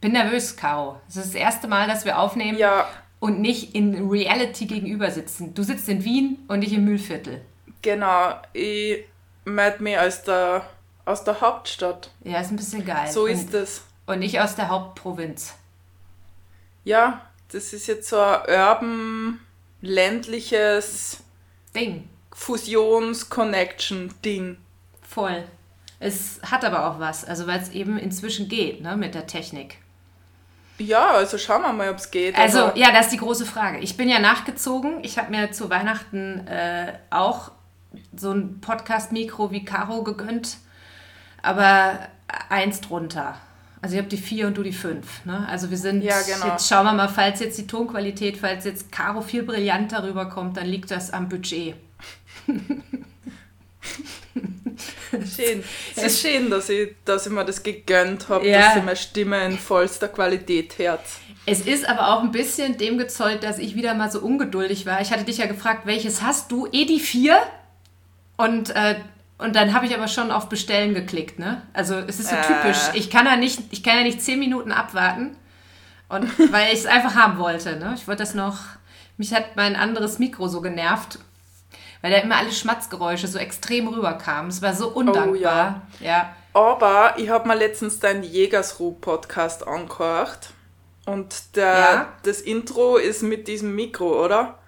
Bin nervös, Caro. Es ist das erste Mal, dass wir aufnehmen Ja, und nicht in Reality gegenüber sitzen. Du sitzt in Wien und ich im Mühlviertel. genau. Ich melde mich aus der, aus der Hauptstadt. Ja, ist ein bisschen geil. So und, ist es. Und nicht aus der Hauptprovinz. Ja, das ist jetzt so ein urban, ländliches Ding. Fusions-Connection-Ding. Voll. Es hat aber auch was, also weil es eben inzwischen geht, ne, mit der Technik. Ja, also schauen wir mal, ob es geht. Also, aber- ja, das ist die große Frage. Ich bin ja nachgezogen. Ich habe mir zu Weihnachten äh, auch so ein Podcast-Mikro wie Caro gegönnt, aber eins drunter. Also ich habe die vier und du die fünf. Ne? Also wir sind, Ja, genau. jetzt schauen wir mal, falls jetzt die Tonqualität, falls jetzt Caro viel brillanter rüberkommt, dann liegt das am Budget. Schön. Es ist schön, dass ich, dass ich mir das gegönnt habe, Ja. dass ich meine Stimme in vollster Qualität hört. Es ist aber auch ein bisschen dem gezollt, dass ich wieder mal so ungeduldig war. Ich hatte dich ja gefragt, welches hast du? Eh die vier? Und, äh, und dann habe ich aber schon auf Bestellen geklickt, ne? Also es ist so Äh. typisch. Ich kann ja nicht, ich kann ja nicht zehn Minuten abwarten. Und weil ich es einfach haben wollte, ne? Ich wollte das noch. Mich hat mein anderes Mikro so genervt, weil da immer alle Schmatzgeräusche so extrem rüberkamen. Es war so undankbar. ja. Aber ich habe mir letztens deinen Jägersruh-Podcast angehört. Und der, Ja. das Intro ist mit diesem Mikro, oder?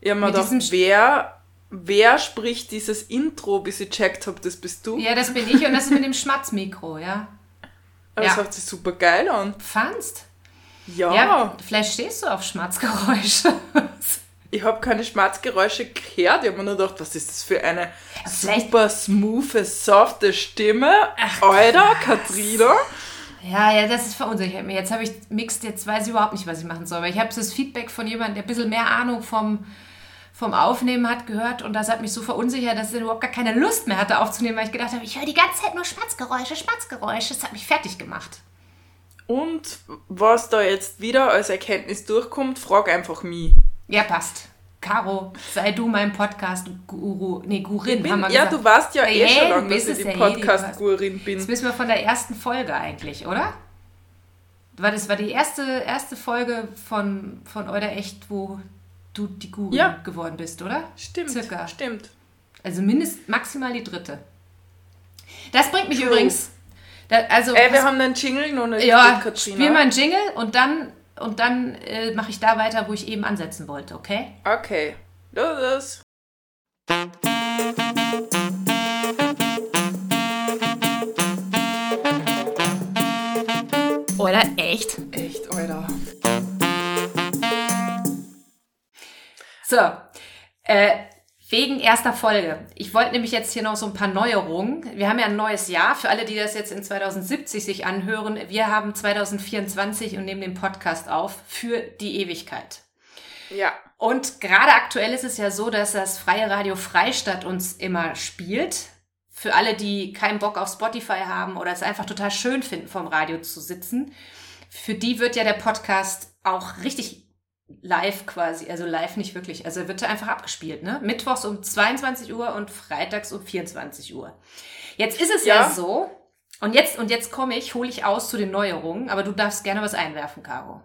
Ich habe mir Mit gedacht, wer, wer spricht dieses Intro, bis ich checkt habe, das bist du? Ja, das bin ich und das ist mit dem Schmatzmikro, ja. Aber Das ja. hört sich super geil an. Fandst? Ja, Ja, vielleicht stehst du auf Schmatzgeräusche. ich habe keine Schmerzgeräusche gehört. Ich habe mir nur gedacht, was ist das für eine vielleicht- super smooth, softe Stimme. Alter, Katrina. ja, ja, das ist verunsichert mir. Jetzt habe ich mixed, jetzt weiß ich überhaupt nicht, was ich machen soll. Weil ich habe das Feedback von jemandem, der ein bisschen mehr Ahnung vom, vom Aufnehmen hat, gehört. Und das hat mich so verunsichert, dass ich überhaupt gar keine Lust mehr hatte aufzunehmen, weil ich gedacht habe, ich höre die ganze Zeit nur Schmatzgeräusche, Schmatzgeräusche. Das hat mich fertig gemacht. Und was da jetzt wieder als Erkenntnis durchkommt, frag einfach mich. Ja, passt. Caro, sei du mein Podcast-Guru. Nee, Gurin, Bin, haben wir ja, gesagt. du weißt ja eh Ja, schon lange, dass ich die eh, Podcast-Gurin Jetzt bin. wissen wir von der ersten Folge eigentlich, oder? War das war die erste, erste Folge von, von Euer Echt, wo du die Guru Ja. geworden bist, oder? Stimmt, Circa. stimmt. Also mindest maximal die dritte. Das bringt mich True. übrigens. Da, also Ey, wir pass- haben einen Jingle noch nicht ja, spiel mal einen Jingle und dann und dann äh, mache ich da weiter, wo ich eben ansetzen wollte, okay? Okay, los. Oder echt? Echt, Alter. So, äh, wegen erster Folge. Ich wollte nämlich jetzt hier noch so ein paar Neuerungen. Wir haben ja ein neues Jahr. Für alle, die das jetzt in 2070 sich anhören, wir haben 2024 und nehmen den Podcast auf für die Ewigkeit. Ja, Und gerade aktuell ist es ja so, dass das Freie Radio Freistadt uns immer spielt. Für alle, die keinen Bock auf Spotify haben oder es einfach total schön finden, vom Radio zu sitzen, für die wird ja der Podcast auch richtig live quasi, also live nicht wirklich, also wird er einfach abgespielt, ne? Mittwochs um 22 Uhr und freitags um 24 Uhr. Jetzt ist es ja, Ja. so, und jetzt, und jetzt komme ich, hole ich aus zu den Neuerungen, aber du darfst gerne was einwerfen, Caro.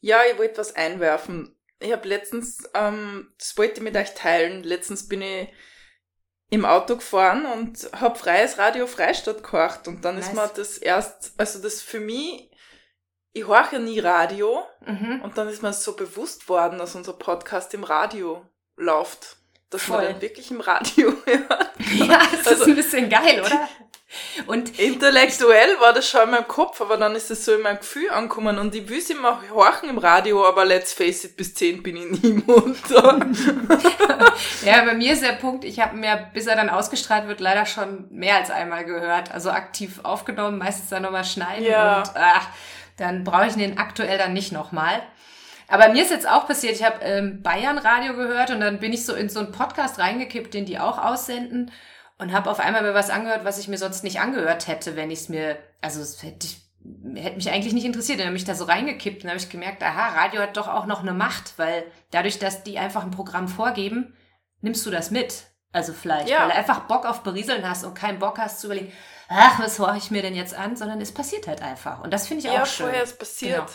ja, ich wollte was einwerfen. Ich habe letztens, ähm, das wollte ich mit euch teilen. Letztens bin ich im Auto gefahren und habe freies Radio Freistadt gehört. Und dann ist Nice. mir das erst, also das für mich, ich höre ja nie Radio. Mhm. Und dann ist mir so bewusst worden, dass unser Podcast im Radio läuft. Dass Voll. man den wirklich im Radio hört. Ja, das Also- ist ein bisschen geil, oder? Und Intellektuell war das schon in meinem Kopf, aber dann ist es so in meinem Gefühl angekommen und ich will es immer horchen im Radio, aber let's face it, bis 10 bin ich nie munter. ja, bei mir ist der Punkt, ich habe mir, bis er dann ausgestrahlt wird, leider schon mehr als einmal gehört. Also aktiv aufgenommen, meistens dann nochmal schneiden Ja. und ach, dann brauche ich den aktuell dann nicht nochmal. Aber mir ist jetzt auch passiert, ich habe ähm, Bayern Radio gehört und dann bin ich so in so einen Podcast reingekippt, den die auch aussenden und habe auf einmal mir was angehört, was ich mir sonst nicht angehört hätte, wenn ich es mir, also es hätte, hätte mich eigentlich nicht interessiert. Dann habe ich da so reingekippt und habe ich gemerkt, aha, Radio hat doch auch noch eine Macht, weil dadurch, dass die einfach ein Programm vorgeben, nimmst du das mit. Also vielleicht, Ja. weil du einfach Bock auf Berieseln hast und keinen Bock hast zu überlegen, ach, was horche ich mir denn jetzt an, sondern es passiert halt einfach. Und das finde ich Ja, auch schön. vorher ist passiert. Genau.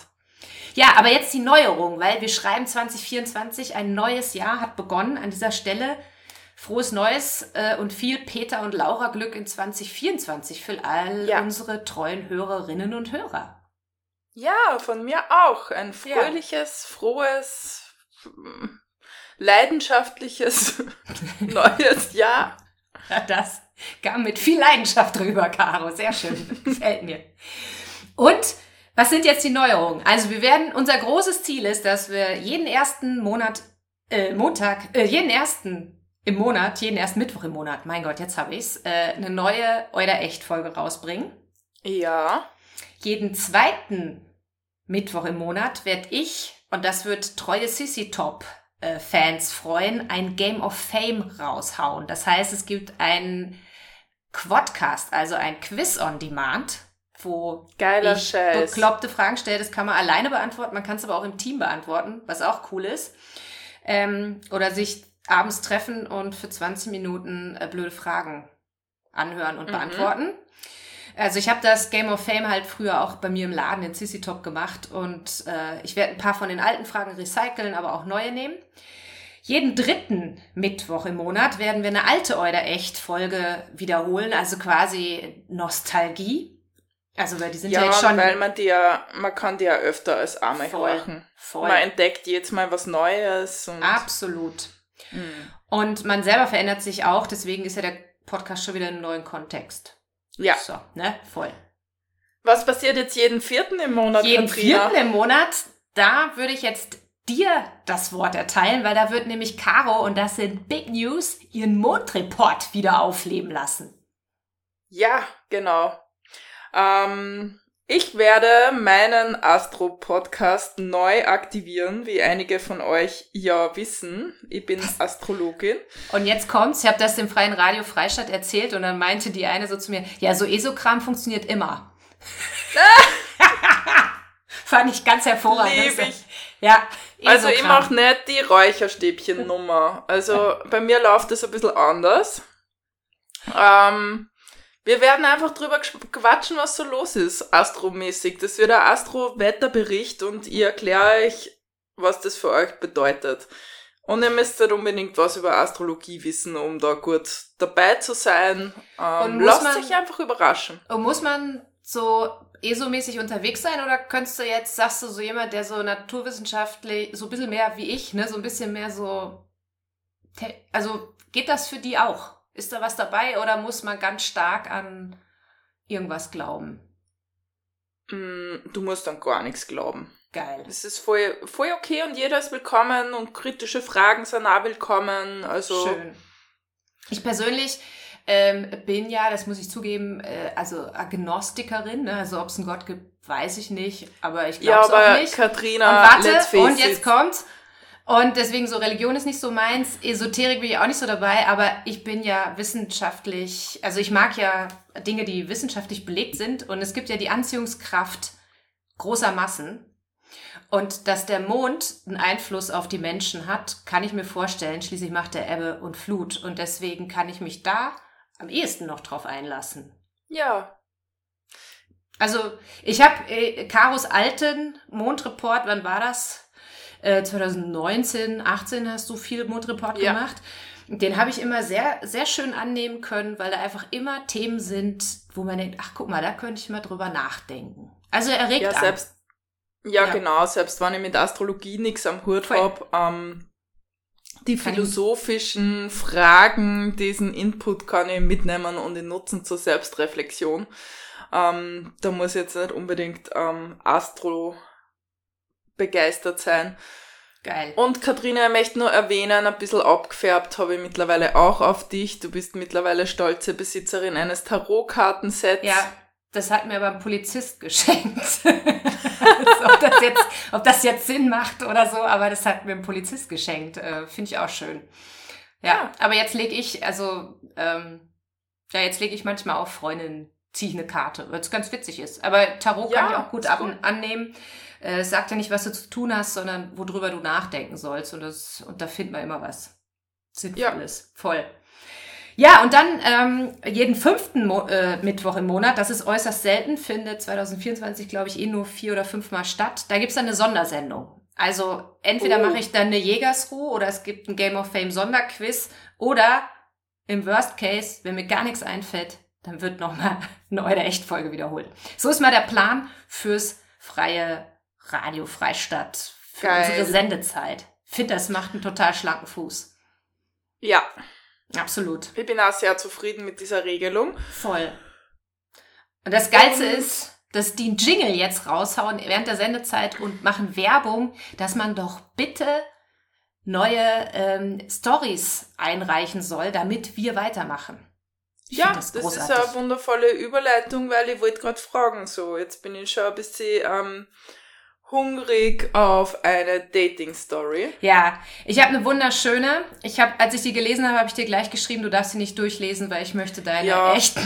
Ja, aber jetzt die Neuerung, weil wir schreiben 2024, ein neues Jahr hat begonnen. An dieser Stelle frohes Neues äh, und viel Peter und Laura Glück in 2024 für all Ja. unsere treuen Hörerinnen und Hörer. Ja, von mir auch. Ein Ja. fröhliches, frohes, mm, leidenschaftliches neues Jahr. Ja, Das kam mit viel Leidenschaft drüber, Caro. Sehr schön. Gefällt mir. Und was sind jetzt die Neuerungen? Also wir werden, unser großes Ziel ist, dass wir jeden ersten Monat, äh, Montag, äh, jeden ersten im Monat, jeden ersten Mittwoch im Monat, mein Gott, jetzt habe ich's, äh, eine neue Euder Echt-Folge rausbringen. Ja. Jeden zweiten Mittwoch im Monat werde ich, und das wird treue Sissy Top äh, Fans freuen, ein Game of Fame raushauen. Das heißt, es gibt einen Quadcast, also ein Quiz on Demand, wo Geiler ich Scheiß. bekloppte Fragen stelle. Das kann man alleine beantworten, man kann es aber auch im Team beantworten, was auch cool ist. Ähm, oder sich abends treffen und für 20 Minuten äh, blöde Fragen anhören und Mhm. beantworten. Also ich habe das Game of Fame halt früher auch bei mir im Laden in Sissy Top gemacht und äh, ich werde ein paar von den alten Fragen recyceln, aber auch neue nehmen. Jeden dritten Mittwoch im Monat werden wir eine alte Euder Echt Folge wiederholen, also quasi Nostalgie. Also weil die sind ja, Ja, jetzt schon weil man die ja, man kann die ja öfter als einmal Voll. horchen. voll. Man entdeckt jetzt mal was Neues Absolut. Mhm. Und man selber verändert sich auch, deswegen ist ja der Podcast schon wieder in einem neuen Kontext. Ja. So, ne? Voll. Was passiert jetzt jeden vierten im Monat, Jeden Katrina? vierten im Monat, da würde ich jetzt dir das Wort erteilen, weil da wird nämlich Caro, und das sind Big News, ihren Mondreport wieder aufleben lassen. Ja, genau. Ähm, ich werde meinen Astro-Podcast neu aktivieren, wie einige von euch ja wissen. Ich bin Astrologin. Und jetzt kommt's, ich habe das dem Freien Radio Freistadt erzählt und dann meinte die eine so zu mir, ja, so Esokram funktioniert immer. Fand ich ganz hervorragend. Lieb ich. Ja, Also ich Esokram. mache nicht die Räucherstäbchen-Nummer. Also bei mir läuft es ein bisschen anders. Ähm, wir werden einfach drüber quatschen, was so los ist, astromäßig. Das wird ein Astro-Wetterbericht und ich erkläre euch, was das für euch bedeutet. Und ihr müsst nicht unbedingt was über Astrologie wissen, um da gut dabei zu sein. Ähm, lasst man- euch einfach überraschen. Und muss man so ESO-mäßig unterwegs sein oder könntest du jetzt, sagst du, so jemand, der so naturwissenschaftlich, so ein bisschen mehr wie ich, ne, so ein bisschen mehr so, also geht das für die auch? Ist da was dabei oder muss man ganz stark an irgendwas glauben? Mm, Du musst dann gar nichts glauben. Geil. Es ist voll, voll okay und jeder ist willkommen und kritische Fragen sind auch willkommen. Also Schön. Ich persönlich ähm, bin ja, das muss ich zugeben, äh, also Agnostikerin, ne? also ob es einen Gott gibt, weiß ich nicht, aber ich ja, glaube es auch nicht. Katrina, Und warte, und jetzt it. kommt. Und deswegen so Religion ist nicht so meins, Esoterik bin ich auch nicht so dabei, aber ich bin ja wissenschaftlich, also ich mag ja Dinge, die wissenschaftlich belegt sind und es gibt ja die Anziehungskraft großer Massen. Und dass der Mond einen Einfluss auf die Menschen hat, kann ich mir vorstellen. Schließlich macht er Ebbe und Flut. Und deswegen kann ich mich da am ehesten noch drauf einlassen. Ja, Also, ich habe äh, Karos alten Mondreport, wann war das? Äh, 2019, 18 hast du viel Mondreport Ja. gemacht. Den habe ich immer sehr, sehr schön annehmen können, weil da einfach immer Themen sind, wo man denkt, ach guck mal, da könnte ich mal drüber nachdenken. Also er regt ja, selbst, ja, Ja. genau, selbst wenn ich mit Astrologie nichts am Hut Voll. hab, ähm, die philosophischen Fragen, diesen Input kann ich mitnehmen und ihn nutzen zur Selbstreflexion. Ähm, da muss jetzt nicht unbedingt ähm, Astro begeistert sein. Geil. Und Katrina, ich möchte nur erwähnen, ein bisschen abgefärbt habe ich mittlerweile auch auf dich. Du bist mittlerweile stolze Besitzerin eines Tarotkartensets. Ja, das hat mir aber ein Polizist geschenkt. also, ob, das jetzt, ob das jetzt Sinn macht oder so, aber das hat mir ein Polizist geschenkt. Äh, Finde ich auch schön. Ja, Ja. aber jetzt lege ich, also, ähm, ja, jetzt lege ich manchmal auf Freundin, ziehe ich eine Karte, weil es ganz witzig ist. Aber Tarot kann Ja, ich auch gut ab gut. annehmen. Äh, Es sagt ja nicht, was du zu tun hast, sondern worüber du nachdenken sollst. Und, das, und da findet man immer was Sinnvolles. Voll. Ja, und dann ähm, jeden fünften Mo äh, Mittwoch im Monat, das ist äußerst selten, findet 2024, glaube ich, eh nur vier oder fünfmal statt. Da gibt's dann eine Sondersendung. Also entweder Oh. mache ich dann eine Jägersruhe oder es gibt ein Game of Fame Sonderquiz oder im Worst Case, wenn mir gar nichts einfällt, dann wird nochmal eine Eure Echtfolge wiederholt. So ist mal der Plan fürs freie Radio Freistadt, für Geil. unsere Sendezeit. Find, das macht einen total schlanken Fuß. Ja, Absolut. ich bin auch sehr zufrieden mit dieser Regelung. Voll. Und das Geilste Und- ist, dass die einen Jingle jetzt raushauen während der Sendezeit und machen Werbung, dass man doch bitte neue ähm, Stories einreichen soll, damit wir weitermachen. Ich ja, find das, ist eine wundervolle Überleitung, weil ich wollte gerade fragen, so, jetzt bin ich schon ein bisschen ähm, hungrig auf eine Dating-Story. Ja, ich habe eine wunderschöne. Ich habe, als ich die gelesen habe, habe ich dir gleich geschrieben, du darfst sie nicht durchlesen, weil ich möchte deine Ja. echten,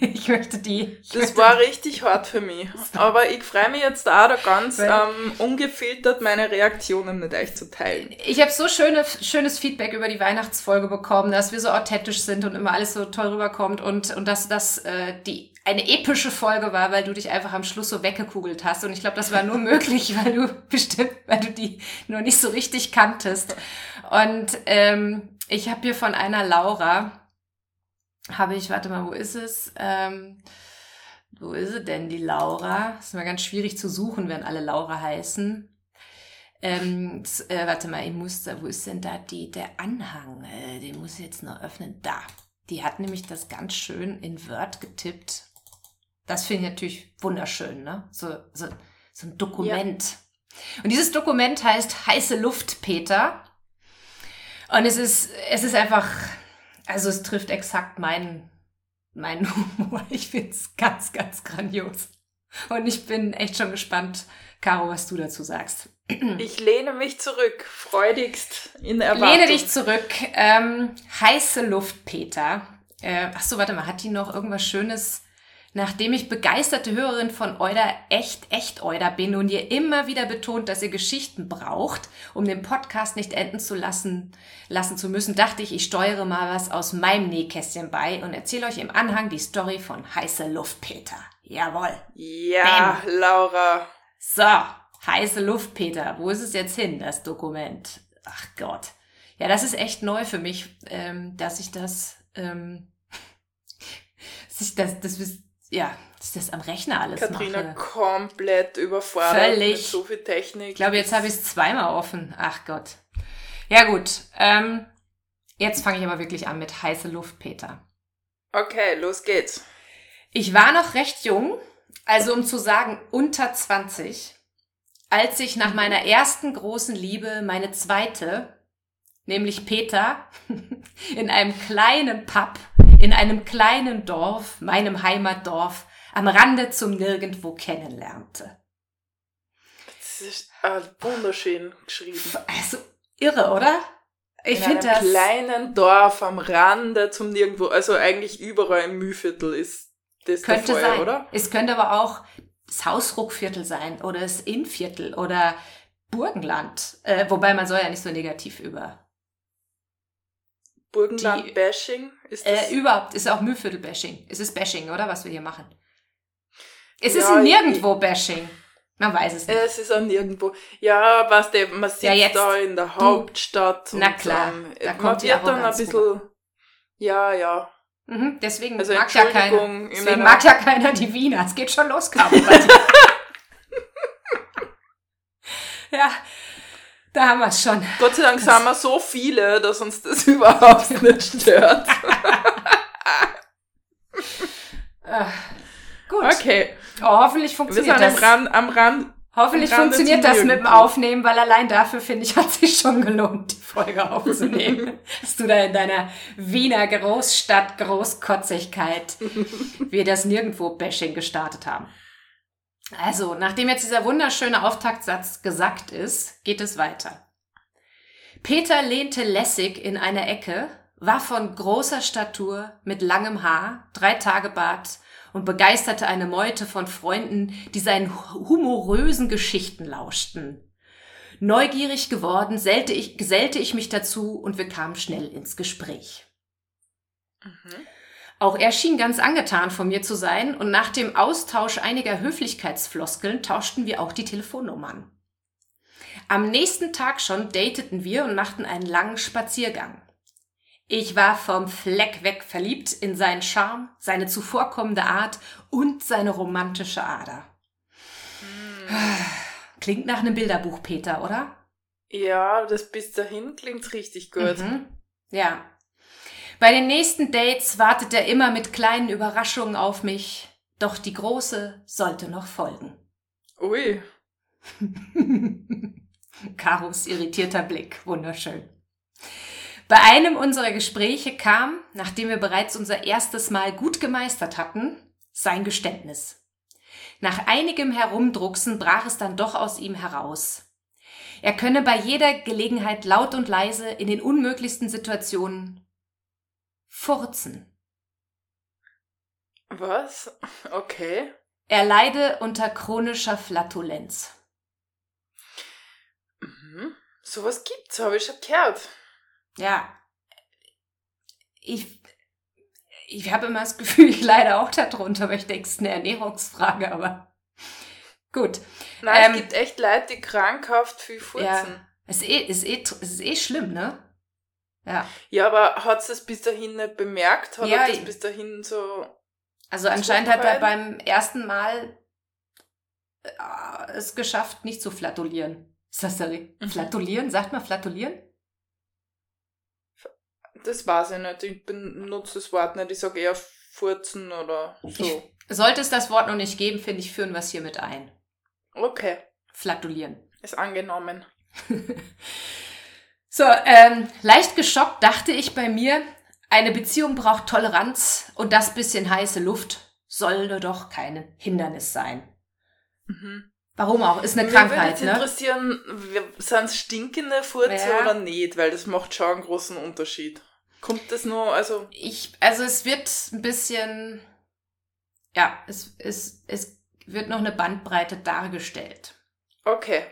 ich möchte die. Ich Das möchte war richtig hart für mich. Aber ich freue mich jetzt auch da ganz ähm, ungefiltert meine Reaktionen mit euch zu teilen. Ich habe so schöne, schönes Feedback über die Weihnachtsfolge bekommen, dass wir so authentisch sind und immer alles so toll rüberkommt und, und dass das äh, die eine epische Folge war, weil du dich einfach am Schluss so weggekugelt hast. Und ich glaube, das war nur möglich, weil du bestimmt, weil du die nur nicht so richtig kanntest. Und ähm, ich habe hier von einer Laura, habe ich, warte mal, wo ist es? Ähm, wo ist sie denn, die Laura? ist immer ganz schwierig zu suchen, wenn alle Laura heißen. Ähm, äh, warte mal, ich muss da, wo ist denn da die, der Anhang? Äh, den muss ich jetzt noch öffnen. Da. Die hat nämlich das ganz schön in Word getippt. Das finde ich natürlich wunderschön, ne? So, so, so ein Dokument. Und dieses Dokument heißt Heiße Luft, Peter. Und es ist, es ist einfach, also es trifft exakt meinen, meinen Humor. Ich finde es ganz, ganz grandios. Und ich bin echt schon gespannt, Caro, was du dazu sagst. Ich lehne mich zurück, freudigst in Erwartung. Lehne dich zurück. Ähm, heiße Luft, Peter. Äh, ach so, warte mal, hat die noch irgendwas Schönes? Nachdem ich begeisterte Hörerin von Euda, echt, echt Euda bin und ihr immer wieder betont, dass ihr Geschichten braucht, um den Podcast nicht enden zu lassen, lassen zu müssen, dachte ich, ich steuere mal was aus meinem Nähkästchen bei und erzähle euch im Anhang die Story von Heiße Luft, Peter. Jawohl. Ja, Laura. So, heiße Luft, Peter. Wo ist es jetzt hin, das Dokument? Ach Gott. Ja, das ist echt neu für mich, ähm, dass ich das, ähm, dass ich das, das, ist- ja, dass ich das am Rechner alles Katrina mache. komplett überfordert Völlig. mit so viel Technik. Ich glaube, jetzt habe ich es zweimal offen. Ach Gott. Ja gut, ähm, jetzt fange ich aber wirklich an mit heiße Luft, Peter. Okay, los geht's. Ich war noch recht jung, also um zu sagen unter 20, als ich nach meiner ersten großen Liebe meine zweite, nämlich Peter, in einem kleinen Pub, in einem kleinen Dorf, meinem Heimatdorf, am Rande zum Nirgendwo kennenlernte. Das ist äh, wunderschön geschrieben. Also irre, oder? Ich in finde einem das. kleinen Dorf am Rande zum Nirgendwo, also eigentlich überall im Mühlviertel ist das Könnte der Fall, sein. oder? Es könnte aber auch das Hausruckviertel sein oder das Innviertel oder Burgenland. Äh, wobei man soll ja nicht so negativ über. Burgenland-Bashing ist das? Äh, überhaupt ist auch Mühlviertel-Bashing. Es ist Bashing, oder? Was wir hier machen. Es ist Ja, ein ich- Nirgendwo-Bashing. Man weiß es nicht. es ist auch nirgendwo. Ja, was der, man sitzt Ja, jetzt. da in der Hauptstadt. Na und, klar, ähm, da man kommt die wird dann ein bisschen. Ja, ja. Mhm, deswegen Also mag ja keiner. Deswegen mag ja keiner die Wiener. Es geht schon los, Caro. ja, da haben wir es schon. Gott sei Dank sind wir so viele, dass uns das überhaupt nicht stört. Äh, gut. Okay, Oh, hoffentlich wir funktioniert sind am das. Rand, am Rand. Hoffentlich am funktioniert das mit dem. Aufnehmen, weil allein dafür, finde ich, hat sich schon gelohnt, die Folge aufzunehmen. Dass du da in deiner Wiener Großstadt Großkotzigkeit wir das Nirgendwo-Bashing gestartet haben. Also, nachdem jetzt dieser wunderschöne Auftaktsatz gesagt ist, geht es weiter. Peter lehnte lässig in einer Ecke, war von großer Statur, mit langem Haar, drei Tage Bart und begeisterte eine Meute von Freunden, die seinen hu- humorösen Geschichten lauschten. Neugierig geworden, gesellte ich, gesellte ich mich dazu und wir kamen schnell ins Gespräch. Mhm. Auch er schien ganz angetan von mir zu sein und nach dem Austausch einiger Höflichkeitsfloskeln tauschten wir auch die Telefonnummern. Am nächsten Tag schon dateten wir und machten einen langen Spaziergang. Ich war vom Fleck weg verliebt in seinen Charme, seine zuvorkommende Art und seine romantische Ader. Hm. Klingt nach einem Bilderbuch, Peter, oder? Ja, das bis dahin klingt richtig gut. Mhm. Ja. Bei den nächsten Dates wartet er immer mit kleinen Überraschungen auf mich, doch die große sollte noch folgen. Ui. Karos irritierter Blick, wunderschön. Bei einem unserer Gespräche kam, nachdem wir bereits unser erstes Mal gut gemeistert hatten, sein Geständnis. Nach einigem Herumdrucksen brach es dann doch aus ihm heraus. Er könne bei jeder Gelegenheit laut und leise in den unmöglichsten Situationen furzen. Was? Okay. Er leide unter chronischer Flatulenz. Mhm. Sowas gibt's, habe ich schon gehört. Ja. Ich, ich habe immer das Gefühl, ich leide auch darunter, aber ich denke, es ist eine Ernährungsfrage, aber gut. Nein, ähm, es gibt echt Leute, die krankhaft viel furzen. Ja, es ist eh, ist eh, es ist eh schlimm, ne? Ja. Ja, aber hat es bis dahin nicht bemerkt? Hat ja, er das bis dahin so. Also anscheinend hat er beim ersten Mal äh, es geschafft, nicht zu flatulieren. Ist das sorry? Mhm. Flatulieren? Sagt man flatulieren? Das weiß ich nicht. Ich benutze das Wort nicht. Ich sage eher furzen oder so. Ich, sollte es das Wort noch nicht geben, finde ich, führen wir es hier mit ein. Okay. Flatulieren. Ist angenommen. so, ähm, leicht geschockt dachte ich bei mir, eine Beziehung braucht Toleranz und das bisschen heiße Luft sollte doch kein Hindernis sein. Mhm. Warum auch? Ist eine Mir Krankheit, würde ne? interessieren, sind es stinkende Furze ja. oder nicht? Weil das macht schon einen großen Unterschied. Kommt das nur, also? Ich, also es wird ein bisschen, ja, es, es, es wird noch eine Bandbreite dargestellt. Okay.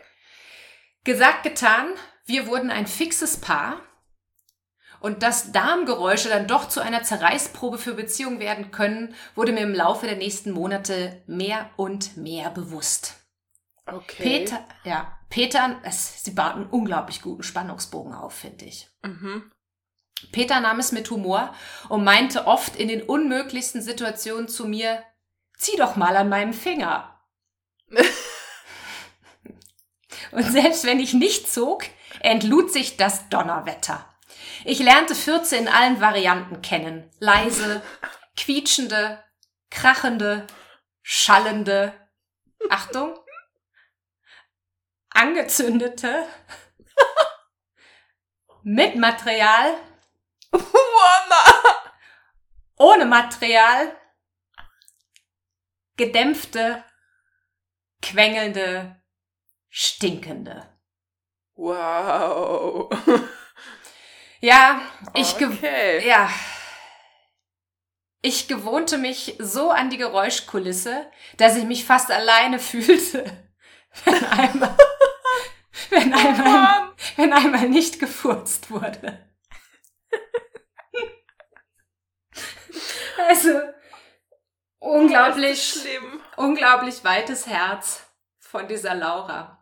Gesagt, getan, wir wurden ein fixes Paar. Und dass Darmgeräusche dann doch zu einer Zerreißprobe für Beziehungen werden können, wurde mir im Laufe der nächsten Monate mehr und mehr bewusst. Okay. Peter, ja, Peter, es, sie baut einen unglaublich guten Spannungsbogen auf, finde ich. Mhm. Peter nahm es mit Humor und meinte oft in den unmöglichsten Situationen zu mir, zieh doch mal an meinem Finger. Und selbst wenn ich nicht zog, entlud sich das Donnerwetter. Ich lernte Fürze in allen Varianten kennen. Leise, quietschende, krachende, schallende, Achtung, angezündete, mit Material, ohne Material, gedämpfte, quengelnde, stinkende. Wow. Ja, ich okay. ja. Ich gewohnte mich so an die Geräuschkulisse, dass ich mich fast alleine fühlte, wenn einmal, wenn einmal, wenn einmal nicht gefurzt wurde. Also, unglaublich, schlimm. unglaublich weites Herz von dieser Laura.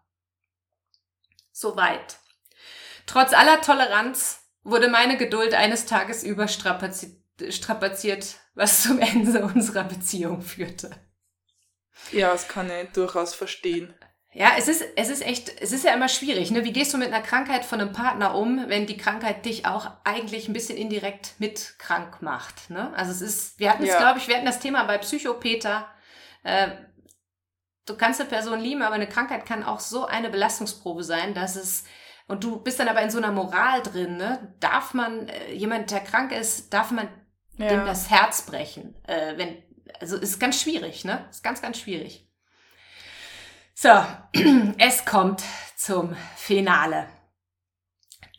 Soweit. Trotz aller Toleranz wurde meine Geduld eines Tages überstrapaziert, was zum Ende unserer Beziehung führte. Ja, das kann ich durchaus verstehen. Ja, es ist, es ist echt, es ist ja immer schwierig. Ne? Wie gehst du mit einer Krankheit von einem Partner um, wenn die Krankheit dich auch eigentlich ein bisschen indirekt mit krank macht? Ne? Also es ist, wir hatten es, ja. glaube ich, wir hatten das Thema bei Psychopeter. Äh, du kannst eine Person lieben, aber eine Krankheit kann auch so eine Belastungsprobe sein, dass es und du bist dann aber in so einer Moral drin, ne? Darf man äh, jemand, der krank ist, darf man ja. dem das Herz brechen? Äh, wenn, also ist ganz schwierig, ne? Ist ganz, ganz schwierig. So, es kommt zum Finale.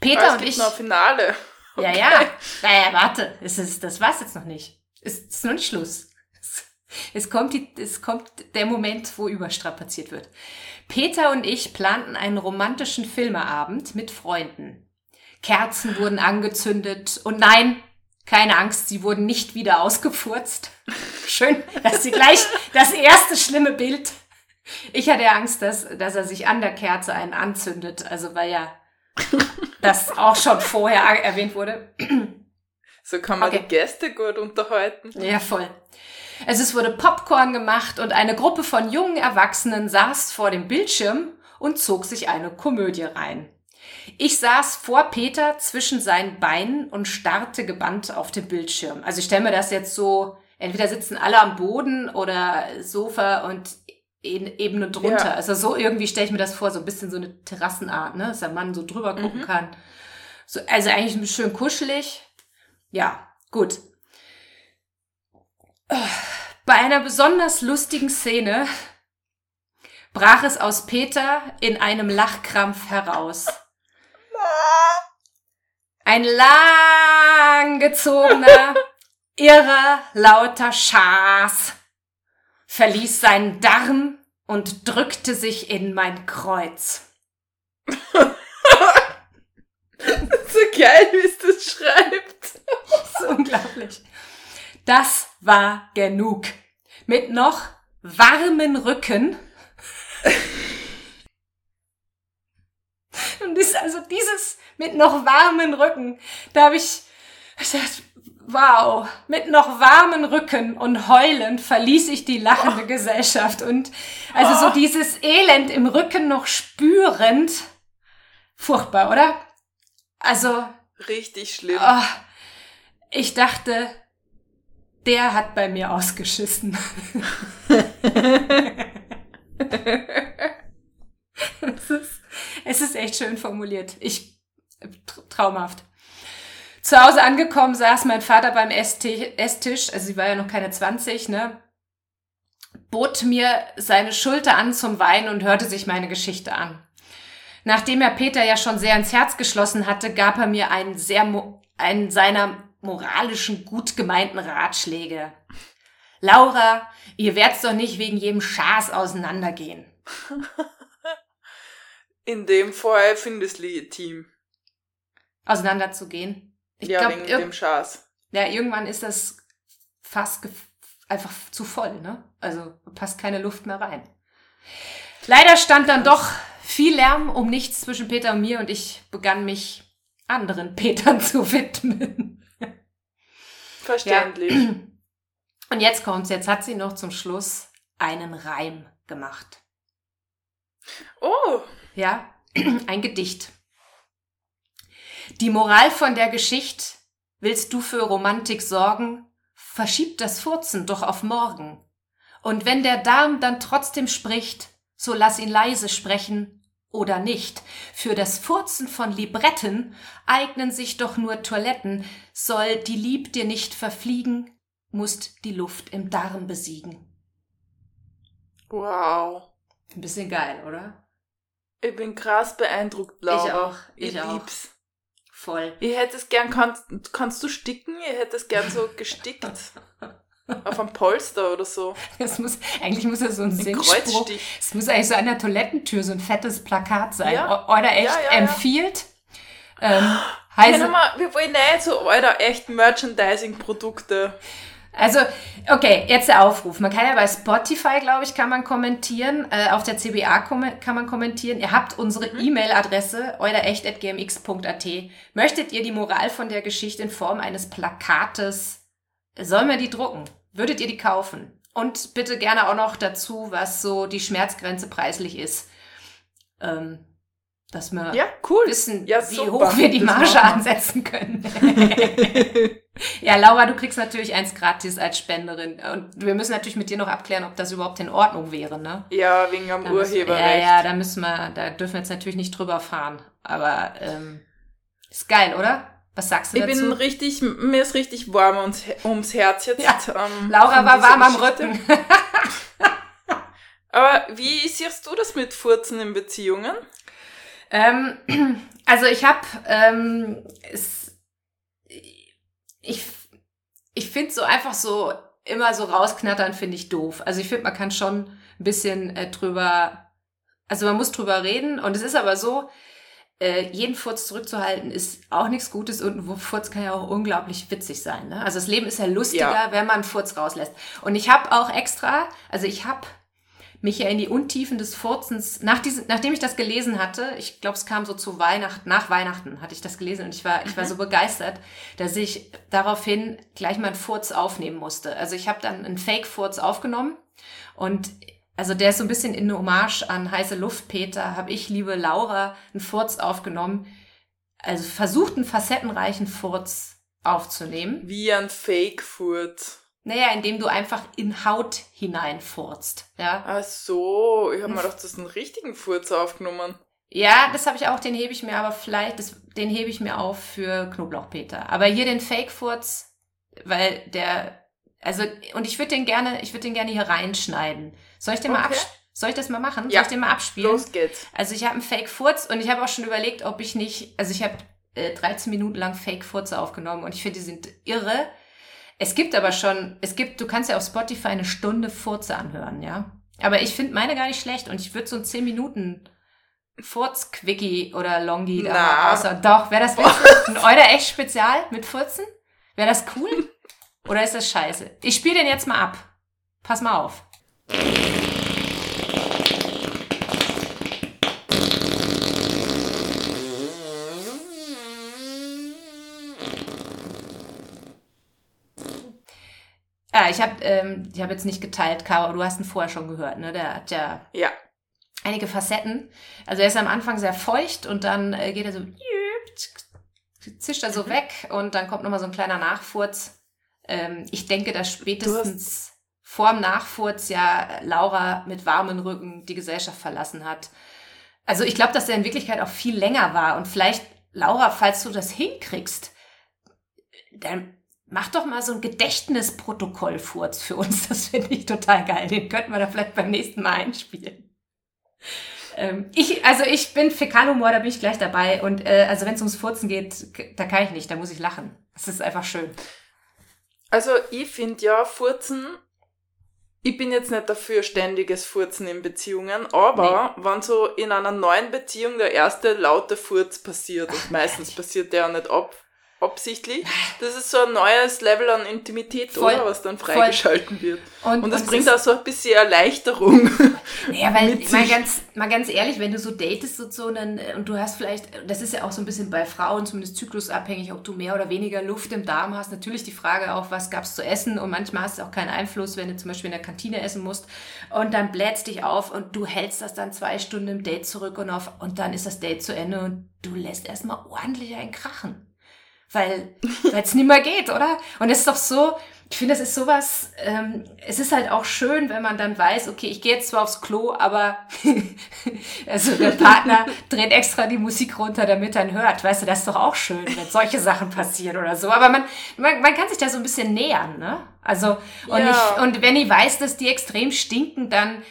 Peter es und gibt ich. Noch Finale. Okay. Ja, ja. Naja, warte. Es ist, das war's jetzt noch nicht. Es ist noch nicht Schluss. Es kommt, die, es kommt der Moment, wo überstrapaziert wird. Peter und ich planten einen romantischen Filmeabend mit Freunden. Kerzen wurden angezündet und nein, Keine Angst, sie wurden nicht wieder ausgefurzt. Schön, dass sie gleich das erste schlimme Bild. Ich hatte Angst, dass, dass er sich an der Kerze einen anzündet. Also weil ja das auch schon vorher erwähnt wurde. So kann man okay. die Gäste gut unterhalten. Ja, voll. Also es wurde Popcorn gemacht und eine Gruppe von jungen Erwachsenen saß vor dem Bildschirm und zog sich eine Komödie rein. Ich saß vor Peter zwischen seinen Beinen und starrte gebannt auf den Bildschirm. Also ich stelle mir das jetzt so, entweder sitzen alle am Boden oder Sofa und Ebene drunter. Ja. Also so irgendwie stelle ich mir das vor, so ein bisschen so eine Terrassenart, ne? dass der Mann so drüber gucken mhm. kann. So, also eigentlich schön kuschelig. Ja, gut. Bei einer besonders lustigen Szene brach es aus Peter in einem Lachkrampf heraus. Ein langgezogener, irrer, lauter Schaß verließ seinen Darm und drückte sich in mein Kreuz. so geil, wie es das schreibt. das ist unglaublich. Das war genug. Mit noch warmen Rücken. Und ist also dieses mit noch warmen Rücken, da habe ich gesagt, wow, mit noch warmen Rücken und heulend verließ ich die lachende oh. Gesellschaft und also oh. so dieses Elend im Rücken noch spürend. Furchtbar, oder? Also. Richtig schlimm. Oh, ich dachte, der hat bei mir ausgeschissen. es, ist, es ist echt schön formuliert. Ich, traumhaft. Zu Hause angekommen saß mein Vater beim Esstisch, also sie war ja noch keine 20, ne? bot mir seine Schulter an zum Weinen und hörte sich meine Geschichte an. Nachdem er Peter ja schon sehr ins Herz geschlossen hatte, gab er mir einen sehr, einen seiner moralischen, gut gemeinten Ratschläge. Laura, ihr werdet doch nicht wegen jedem Schaß auseinandergehen. In dem Fall finde ich es legitim. Auseinanderzugehen? Ich ja, glaub, wegen dem Schaß. Ja, irgendwann ist das fast einfach zu voll, ne? Also passt keine Luft mehr rein. Leider stand dann doch viel Lärm um nichts zwischen Peter und mir und ich begann mich anderen Petern zu widmen. Verständlich. Ja. Und jetzt kommt's, jetzt hat sie noch zum Schluss einen Reim gemacht. Oh. Ja, ein Gedicht. Die Moral von der Geschichte, willst du für Romantik sorgen, verschiebt das Furzen doch auf morgen. Und wenn der Darm dann trotzdem spricht, so lass ihn leise sprechen, oder nicht. Für das Furzen von Libretten eignen sich doch nur Toiletten. Soll die Lieb dir nicht verfliegen, musst die Luft im Darm besiegen. Wow. Ein bisschen geil, oder? Ich bin krass beeindruckt, Laura. Ich auch. Ich, ich lieb's. Voll. Ich hätte es gern, kannst, kannst du sticken? Ich hätte es gern so gestickt. Auf einem Polster oder so. Das muss, eigentlich muss das so ein, ein Sinnspruch. Es muss eigentlich so an der Toilettentür so ein fettes Plakat sein. Ja. Oder echt ja, ja, empfiehlt. Ähm, heißt, mal, wir wollen nicht so oder echt Merchandising-Produkte. Also, okay, jetzt der Aufruf. Man kann ja bei Spotify, glaube ich, kann man kommentieren. Äh, auf der CBA kann man kommentieren. Ihr habt unsere mhm. E-Mail-Adresse eurerecht.gmx.at. Möchtet ihr die Moral von der Geschichte in Form eines Plakates? Sollen wir die drucken? Würdet ihr die kaufen? Und bitte gerne auch noch dazu, was so die Schmerzgrenze preislich ist. Ähm, dass wir ja, cool. wissen, ja, wie hoch wir die Marge ansetzen können. ja, Laura, du kriegst natürlich eins gratis als Spenderin. Und wir müssen natürlich mit dir noch abklären, ob das überhaupt in Ordnung wäre, ne? Ja, wegen am da Urheberrecht. Wir, ja, ja, da müssen wir, da dürfen wir jetzt natürlich nicht drüber fahren. Aber ähm, ist geil, oder? Was sagst du ich dazu? Ich bin richtig, mir ist richtig warm ums, ums Herz jetzt. Ja. Ähm, Laura war warm am Rücken. Aber wie siehst du das mit Furzen in Beziehungen? Ähm, also ich habe, ähm, ich, ich finde so einfach so immer so rausknattern finde ich doof. Also ich finde, man kann schon ein bisschen äh, drüber, also man muss drüber reden und es ist aber so, äh, jeden Furz zurückzuhalten ist auch nichts Gutes und ein Furz kann ja auch unglaublich witzig sein. Ne? Also das Leben ist ja lustiger, ja. wenn man einen Furz rauslässt. Und ich habe auch extra, also ich habe mich ja in die Untiefen des Furzens, nach diesem, nachdem ich das gelesen hatte, ich glaube, es kam so zu Weihnachten, nach Weihnachten hatte ich das gelesen und ich war, ich war so begeistert, dass ich daraufhin gleich mal einen Furz aufnehmen musste. Also ich habe dann einen Fake-Furz aufgenommen und also der ist so ein bisschen in Hommage an heiße Luft, Peter, habe ich, liebe Laura, einen Furz aufgenommen. Also versucht einen facettenreichen Furz aufzunehmen. Wie ein Fake-Furz. Naja, indem du einfach in Haut hineinfurzt. Ja. Ach so, ich habe mir doch das einen richtigen Furz aufgenommen. Ja, das habe ich auch, den hebe ich mir aber vielleicht, das, den hebe ich mir auf für Knoblauchpeter. Aber hier den Fake-Furz, weil der, also, und ich würde den gerne, ich würde den gerne hier reinschneiden. Soll ich den okay. mal abspielen? Soll ich das mal machen? Ja. Soll ich den mal abspielen? Los geht's. Also ich habe einen Fake-Furz und ich habe auch schon überlegt, ob ich nicht, also ich habe äh, 13 Minuten lang Fake-Furze aufgenommen und ich finde, die sind irre. Es gibt aber schon, es gibt, du kannst ja auf Spotify eine Stunde Furze anhören, ja. Aber ich finde meine gar nicht schlecht und ich würde so ein 10 Minuten Furz-Quickie oder Longi da außer. Doch, wäre das ein Euder echt Spezial mit Furzen? Wäre das cool? Oder ist das scheiße? Ich spiele den jetzt mal ab. Pass mal auf. Ja, ich habe ähm, ich hab jetzt nicht geteilt, Caro, du hast ihn vorher schon gehört, ne? Der hat ja, ja. einige Facetten. Also er ist am Anfang sehr feucht und dann äh, geht er so, zischt er so mhm. weg und dann kommt nochmal so ein kleiner Nachfurz. Ähm, ich denke, dass spätestens vorm Nachfurz ja Laura mit warmen Rücken die Gesellschaft verlassen hat. Also ich glaube, dass er in Wirklichkeit auch viel länger war und vielleicht, Laura, falls du das hinkriegst, dann Mach doch mal so ein Gedächtnisprotokoll-Furz für uns. Das finde ich total geil. Den könnten wir da vielleicht beim nächsten Mal einspielen. Ähm, ich, also ich bin Fäkalhumor, da bin ich gleich dabei. Und äh, also wenn es ums Furzen geht, da kann ich nicht, da muss ich lachen. Das ist einfach schön. Also ich finde ja, Furzen, ich bin jetzt nicht dafür ständiges Furzen in Beziehungen, aber nee. wenn so in einer neuen Beziehung der erste laute Furz passiert, und meistens passiert der ja nicht ab, absichtlich. Das ist so ein neues Level an Intimität, voll, oder? Was dann freigeschalten wird. Und, und das und bringt das auch so ein bisschen Erleichterung. Naja, weil mal ganz, mal ganz ehrlich, wenn du so datest und so, dann, und du hast vielleicht, das ist ja auch so ein bisschen bei Frauen zumindest zyklusabhängig, ob du mehr oder weniger Luft im Darm hast. Natürlich die Frage auch, was gab's zu essen? Und manchmal hast du auch keinen Einfluss, wenn du zum Beispiel in der Kantine essen musst. Und dann blätst dich auf und du hältst das dann zwei Stunden im Date zurück und auf, und dann ist das Date zu Ende und du lässt erstmal ordentlich einen krachen weil es nicht mehr geht, oder? Und es ist doch so, ich finde, es ist sowas, ähm, es ist halt auch schön, wenn man dann weiß, okay, ich gehe jetzt zwar aufs Klo, aber also der Partner dreht extra die Musik runter, damit er ihn hört. Weißt du, das ist doch auch schön, wenn solche Sachen passieren oder so. Aber man, man, man kann sich da so ein bisschen nähern, ne? Also, und, ja. ich, und wenn ich weiß, dass die extrem stinken, dann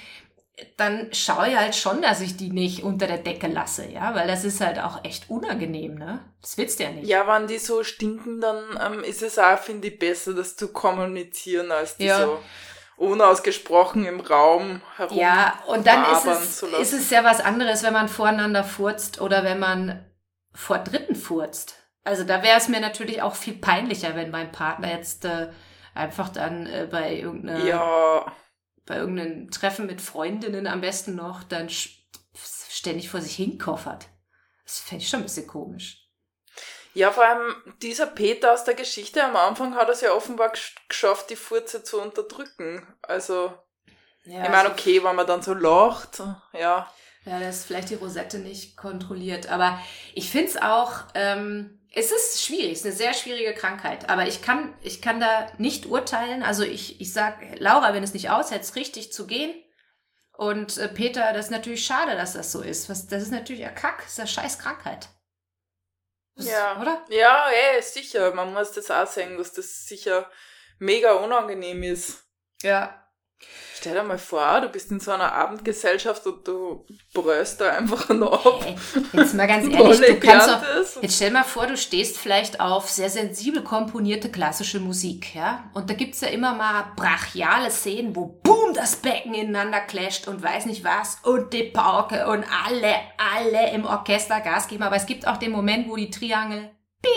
dann schaue ich halt schon, dass ich die nicht unter der Decke lasse, ja, weil das ist halt auch echt unangenehm, ne? Das willst du ja nicht. Ja, wenn die so stinken, dann ähm, ist es auch, finde ich, besser, das zu kommunizieren, als die ja. so unausgesprochen im Raum herum. Ja, und dann ist es, ist es ja was anderes, wenn man voreinander furzt oder wenn man vor Dritten furzt. Also da wäre es mir natürlich auch viel peinlicher, wenn mein Partner jetzt äh, einfach dann äh, bei irgendeiner ja bei irgendeinem Treffen mit Freundinnen am besten noch dann ständig vor sich hinkoffert. Das fände ich schon ein bisschen komisch. Ja, vor allem dieser Peter aus der Geschichte am Anfang hat es ja offenbar geschafft, die Furze zu unterdrücken. Also, ja, ich meine, also okay, wenn man dann so lacht, ja. Ja, das ist vielleicht die Rosette nicht kontrolliert. Aber ich finde es auch, ähm, es ist schwierig, es ist eine sehr schwierige Krankheit, aber ich kann, ich kann da nicht urteilen. Also ich, ich sag, Laura, wenn es nicht aushält, richtig zu gehen. Und äh, Peter, das ist natürlich schade, dass das so ist. Was, das ist natürlich ein Kack, das ist eine scheiß Krankheit. ja. Oder? Ja, ey, sicher. Man muss das auch sagen, dass das sicher mega unangenehm ist. Ja. Stell dir mal vor, du bist in so einer Abendgesellschaft und du bröst da einfach noch ab. Hey, jetzt mal ganz ehrlich, du kannst doch, jetzt stell mal vor, du stehst vielleicht auf sehr sensibel komponierte klassische Musik, ja? Und da gibt's ja immer mal brachiale Szenen, wo boom, das Becken ineinander clasht und weiß nicht was und die Pauke und alle, alle im Orchester Gas geben. Aber es gibt auch den Moment, wo die Triangel Bing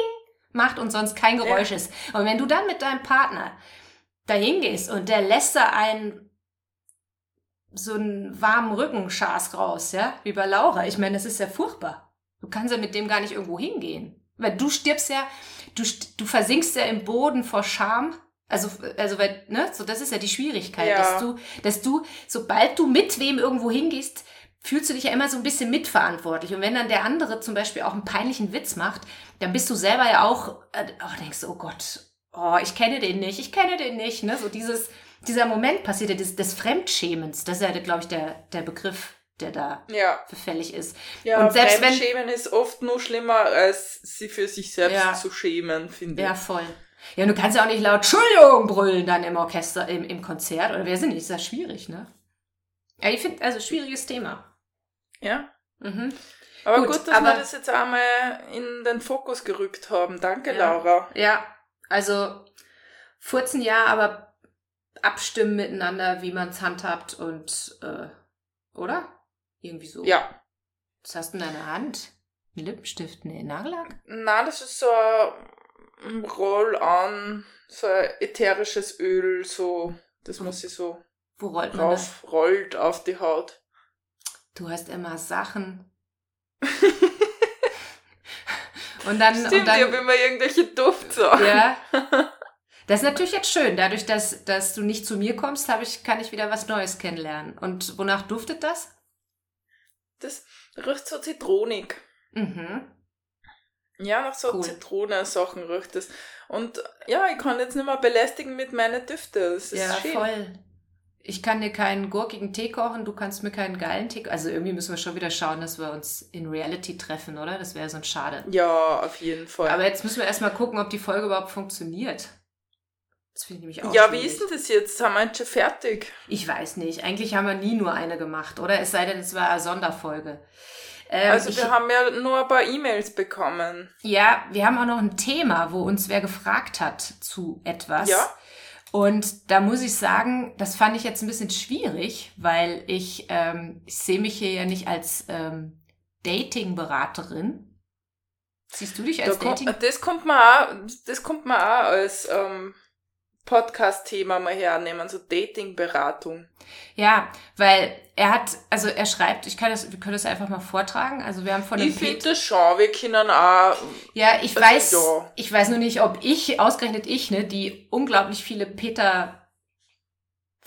macht und sonst kein Geräusch ja. ist. Und wenn du dann mit deinem Partner dahin gehst und der lässt da einen so einen warmen Rückenschaß raus, ja, wie bei Laura. Ich meine, das ist ja furchtbar. Du kannst ja mit dem gar nicht irgendwo hingehen. Weil du stirbst ja, du, du versinkst ja im Boden vor Scham. Also, also, weil, ne, so, das ist ja die Schwierigkeit, ja. dass du, dass du, sobald du mit wem irgendwo hingehst, fühlst du dich ja immer so ein bisschen mitverantwortlich. Und wenn dann der andere zum Beispiel auch einen peinlichen Witz macht, dann bist du selber ja auch, äh, oh, denkst du, oh Gott, oh, ich kenne den nicht, ich kenne den nicht, ne, so dieses, dieser Moment passiert ja des, des Fremdschämens. Das ist ja, glaube ich, der, der Begriff, der da ja. fällig ist. Ja, und selbst Fremdschämen wenn, ist oft nur schlimmer, als sie für sich selbst ja, zu schämen, finde ich. Ja, voll. Ja, und du kannst ja auch nicht laut Entschuldigung brüllen dann im Orchester, im, im Konzert. Oder wer sind die? Ist ja schwierig, ne? Ja, ich finde, also schwieriges Thema. Ja. Mhm. Aber gut, gut dass aber, wir das jetzt einmal in den Fokus gerückt haben. Danke, ja, Laura. Ja, also Furzen ja, aber abstimmen miteinander, wie man es handhabt und, äh, oder? Irgendwie so. Ja. Was hast du in deiner Hand? Ein Lippenstift? Nee, Nagellack? Nein, das ist so ein Roll-on, so ein ätherisches Öl, so, das muss ich so Wo rollt man drauf, das? rollt auf die Haut. Du hast immer Sachen. und dann, Stimmt, und dann, ich habe immer irgendwelche Duftsachen. Ja. Das ist natürlich jetzt schön. Dadurch, dass, dass du nicht zu mir kommst, habe ich, kann ich wieder was Neues kennenlernen. Und wonach duftet das? Das riecht so zitronig. Mhm. Ja, nach so cool. Zitronensachen riecht das. Und ja, ich kann jetzt nicht mehr belästigen mit meinen Düften. Das ist ja, schön. voll. Ich kann dir keinen gurkigen Tee kochen, du kannst mir keinen geilen Tee kochen. Also irgendwie müssen wir schon wieder schauen, dass wir uns in Reality treffen, oder? Das wäre so ein Schade. Ja, auf jeden Fall. Aber jetzt müssen wir erstmal gucken, ob die Folge überhaupt funktioniert. Das finde ich nämlich auch Ja, schwierig. wie ist denn das jetzt? Haben wir schon fertig? Ich weiß nicht. Eigentlich haben wir nie nur eine gemacht, oder? Es sei denn, es war eine Sonderfolge. Ähm, also wir ich, haben ja nur ein paar E-Mails bekommen. Ja, wir haben auch noch ein Thema, wo uns wer gefragt hat zu etwas. Ja. Und da muss ich sagen, das fand ich jetzt ein bisschen schwierig, weil ich, ähm, ich sehe mich hier ja nicht als ähm, Dating-Beraterin. Siehst du dich als da Dating? Kommt, das kommt auch, das kommt mir auch als ähm, Podcast-Thema mal hernehmen, so Dating-Beratung. Ja, weil er hat, also er schreibt, ich kann das, wir können das einfach mal vortragen. Also wir haben von Ich finde das schon, wir können auch. Ja, ich also weiß, ja. ich weiß nur nicht, ob ich, ausgerechnet ich, ne, die unglaublich viele Peter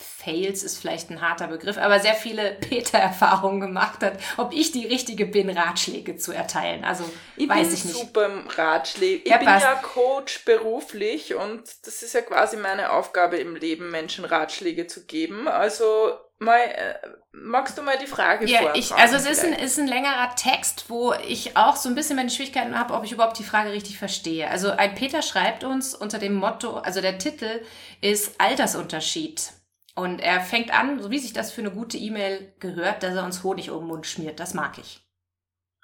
Fails ist vielleicht ein harter Begriff, aber sehr viele Peter-Erfahrungen gemacht hat, ob ich die richtige bin, Ratschläge zu erteilen. Also ich weiß ich nicht. super im Ratschläge. Ich ja, bin passt. ja Coach beruflich und das ist ja quasi meine Aufgabe im Leben, Menschen Ratschläge zu geben. Also mal, äh, magst du mal die Frage ja, ich, Also es ist ein, ist ein längerer Text, wo ich auch so ein bisschen meine Schwierigkeiten habe, ob ich überhaupt die Frage richtig verstehe. Also ein Peter schreibt uns unter dem Motto, also der Titel ist Altersunterschied. Und er fängt an, so wie sich das für eine gute E-Mail gehört, dass er uns Honig um den Mund schmiert. Das mag ich.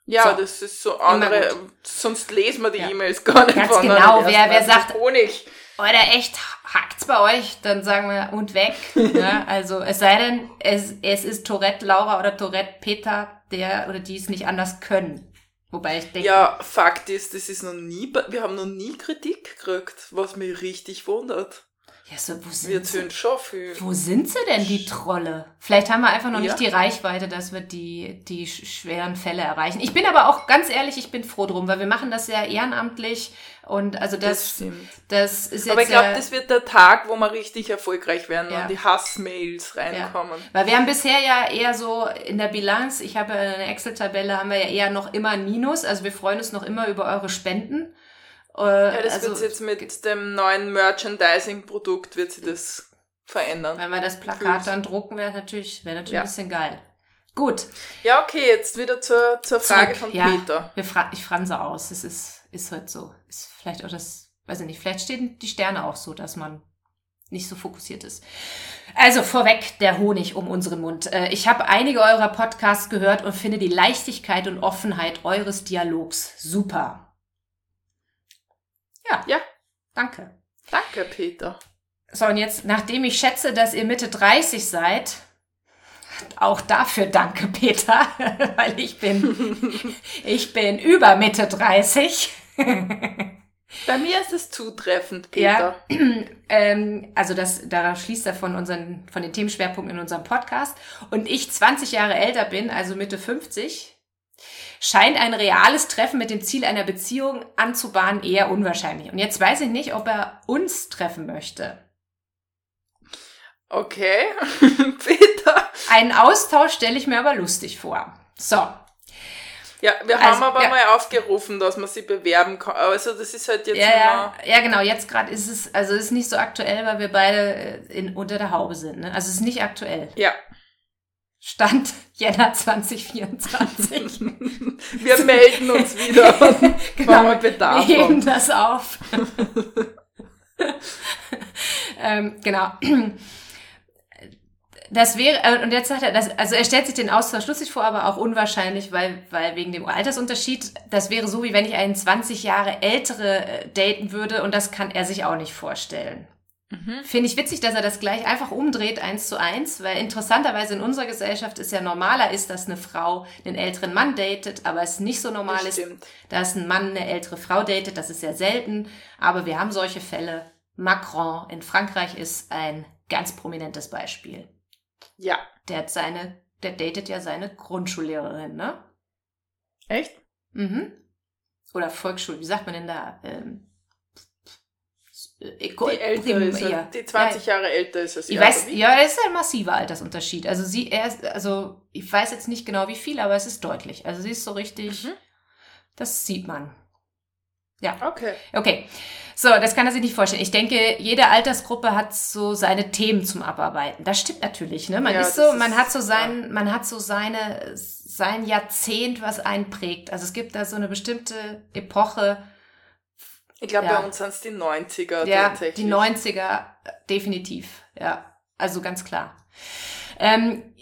Ja, so. das ist so andere, sonst lesen wir die ja. E-Mails gar nicht. Ganz genau, wer, wer sagt, Honig. Oder echt, hackt's bei euch, dann sagen wir, und weg. ja, also, es sei denn, es, es ist Tourette Laura oder Tourette Peter, der oder die es nicht anders können. Wobei ich denke. Ja, Fakt ist, das ist noch nie, wir haben noch nie Kritik gekriegt, was mich richtig wundert. Ja, so, wo sind wir sind schon viel. Wo sind sie denn, die Trolle? Vielleicht haben wir einfach noch ja. nicht die Reichweite, dass wir die, die schweren Fälle erreichen. Ich bin aber auch ganz ehrlich, ich bin froh drum, weil wir machen das ja ehrenamtlich und also das, das, das ist jetzt. Aber ich glaube, das wird der Tag, wo wir richtig erfolgreich werden, ja. wenn die Hassmails reinkommen. Ja. Weil wir haben bisher ja eher so in der Bilanz, ich habe eine Excel-Tabelle, haben wir ja eher noch immer ein Minus. Also wir freuen uns noch immer über eure Spenden. Äh, ja, das also, wird jetzt mit dem neuen Merchandising-Produkt wird sich das verändern. Wenn wir das Plakat dann drucken, wäre natürlich, wäre natürlich ja. ein bisschen geil. Gut. Ja, okay, jetzt wieder zur, zur Frage Zurück. von ja, Peter. Wir fra ich franse aus. Es ist, ist halt so. Ist vielleicht auch das, weiß ich nicht, vielleicht stehen die Sterne auch so, dass man nicht so fokussiert ist. Also vorweg der Honig um unseren Mund. Äh, ich habe einige eurer Podcasts gehört und finde die Leichtigkeit und Offenheit eures Dialogs super. Ja. Ja. Danke. Danke, Peter. So, und jetzt, nachdem ich schätze, dass ihr Mitte 30 seid, auch dafür danke, Peter, weil ich bin, ich bin über Mitte 30. Bei mir ist es zutreffend, Peter. Ja, ähm, also das, darauf schließt er von unseren, von den Themenschwerpunkten in unserem Podcast. Und ich 20 Jahre älter bin, also Mitte 50, scheint ein reales Treffen mit dem Ziel einer Beziehung anzubahnen eher unwahrscheinlich. Und jetzt weiß ich nicht, ob er uns treffen möchte. Okay, Peter. Einen Austausch stelle ich mir aber lustig vor. So, Ja, wir Also, haben aber ja. mal aufgerufen, dass man sie bewerben kann. Also das ist halt jetzt ja, ja, immer... ja, genau. Jetzt gerade ist es, also ist nicht so aktuell, weil wir beide äh, in, unter der Haube sind. Ne? Also es ist nicht aktuell. Ja. Stand Jänner 2024. Wir melden uns wieder, wenn wir Bedarf wir heben das auf. ähm, genau. Das wäre, äh, und jetzt sagt er, das, also er stellt sich den Austausch lustig vor, aber auch unwahrscheinlich, weil, weil wegen dem Altersunterschied, das wäre so, wie wenn ich einen 20 Jahre ältere äh, daten würde und das kann er sich auch nicht vorstellen. Mhm. Finde ich witzig, dass er das gleich einfach umdreht, eins zu eins, weil interessanterweise in unserer Gesellschaft ist ja normaler ist, dass eine Frau einen älteren Mann datet, aber es nicht so normal Das ist, stimmt. dass ein Mann eine ältere Frau datet. Das ist sehr selten, aber wir haben solche Fälle. Macron in Frankreich ist ein ganz prominentes Beispiel. Ja. Der hat seine, der datet ja seine Grundschullehrerin, ne? Echt? Mhm. Oder Volksschule, wie sagt man denn da? Ähm, äh, Die ältere ist ja. er. Die 20 Jahre älter ist es. Ich ja, weiß, ja, es ist ein massiver Altersunterschied. Also sie, er ist, also ich weiß jetzt nicht genau wie viel, aber es ist deutlich. Also sie ist so richtig, Mhm. das sieht man. Okay. Okay, so, das kann er sich nicht vorstellen. Ich denke, jede Altersgruppe hat so seine Themen zum Abarbeiten. Das stimmt natürlich, ne? Man Ja, ist so, man ist- hat so sein, man hat so seine, sein Jahrzehnt, was einen prägt. Also es gibt da so eine bestimmte Epoche, Ich glaube, Ja. bei uns sind es die 90er ja, tatsächlich. die 90er, äh, definitiv, ja. Also ganz klar. Ähm,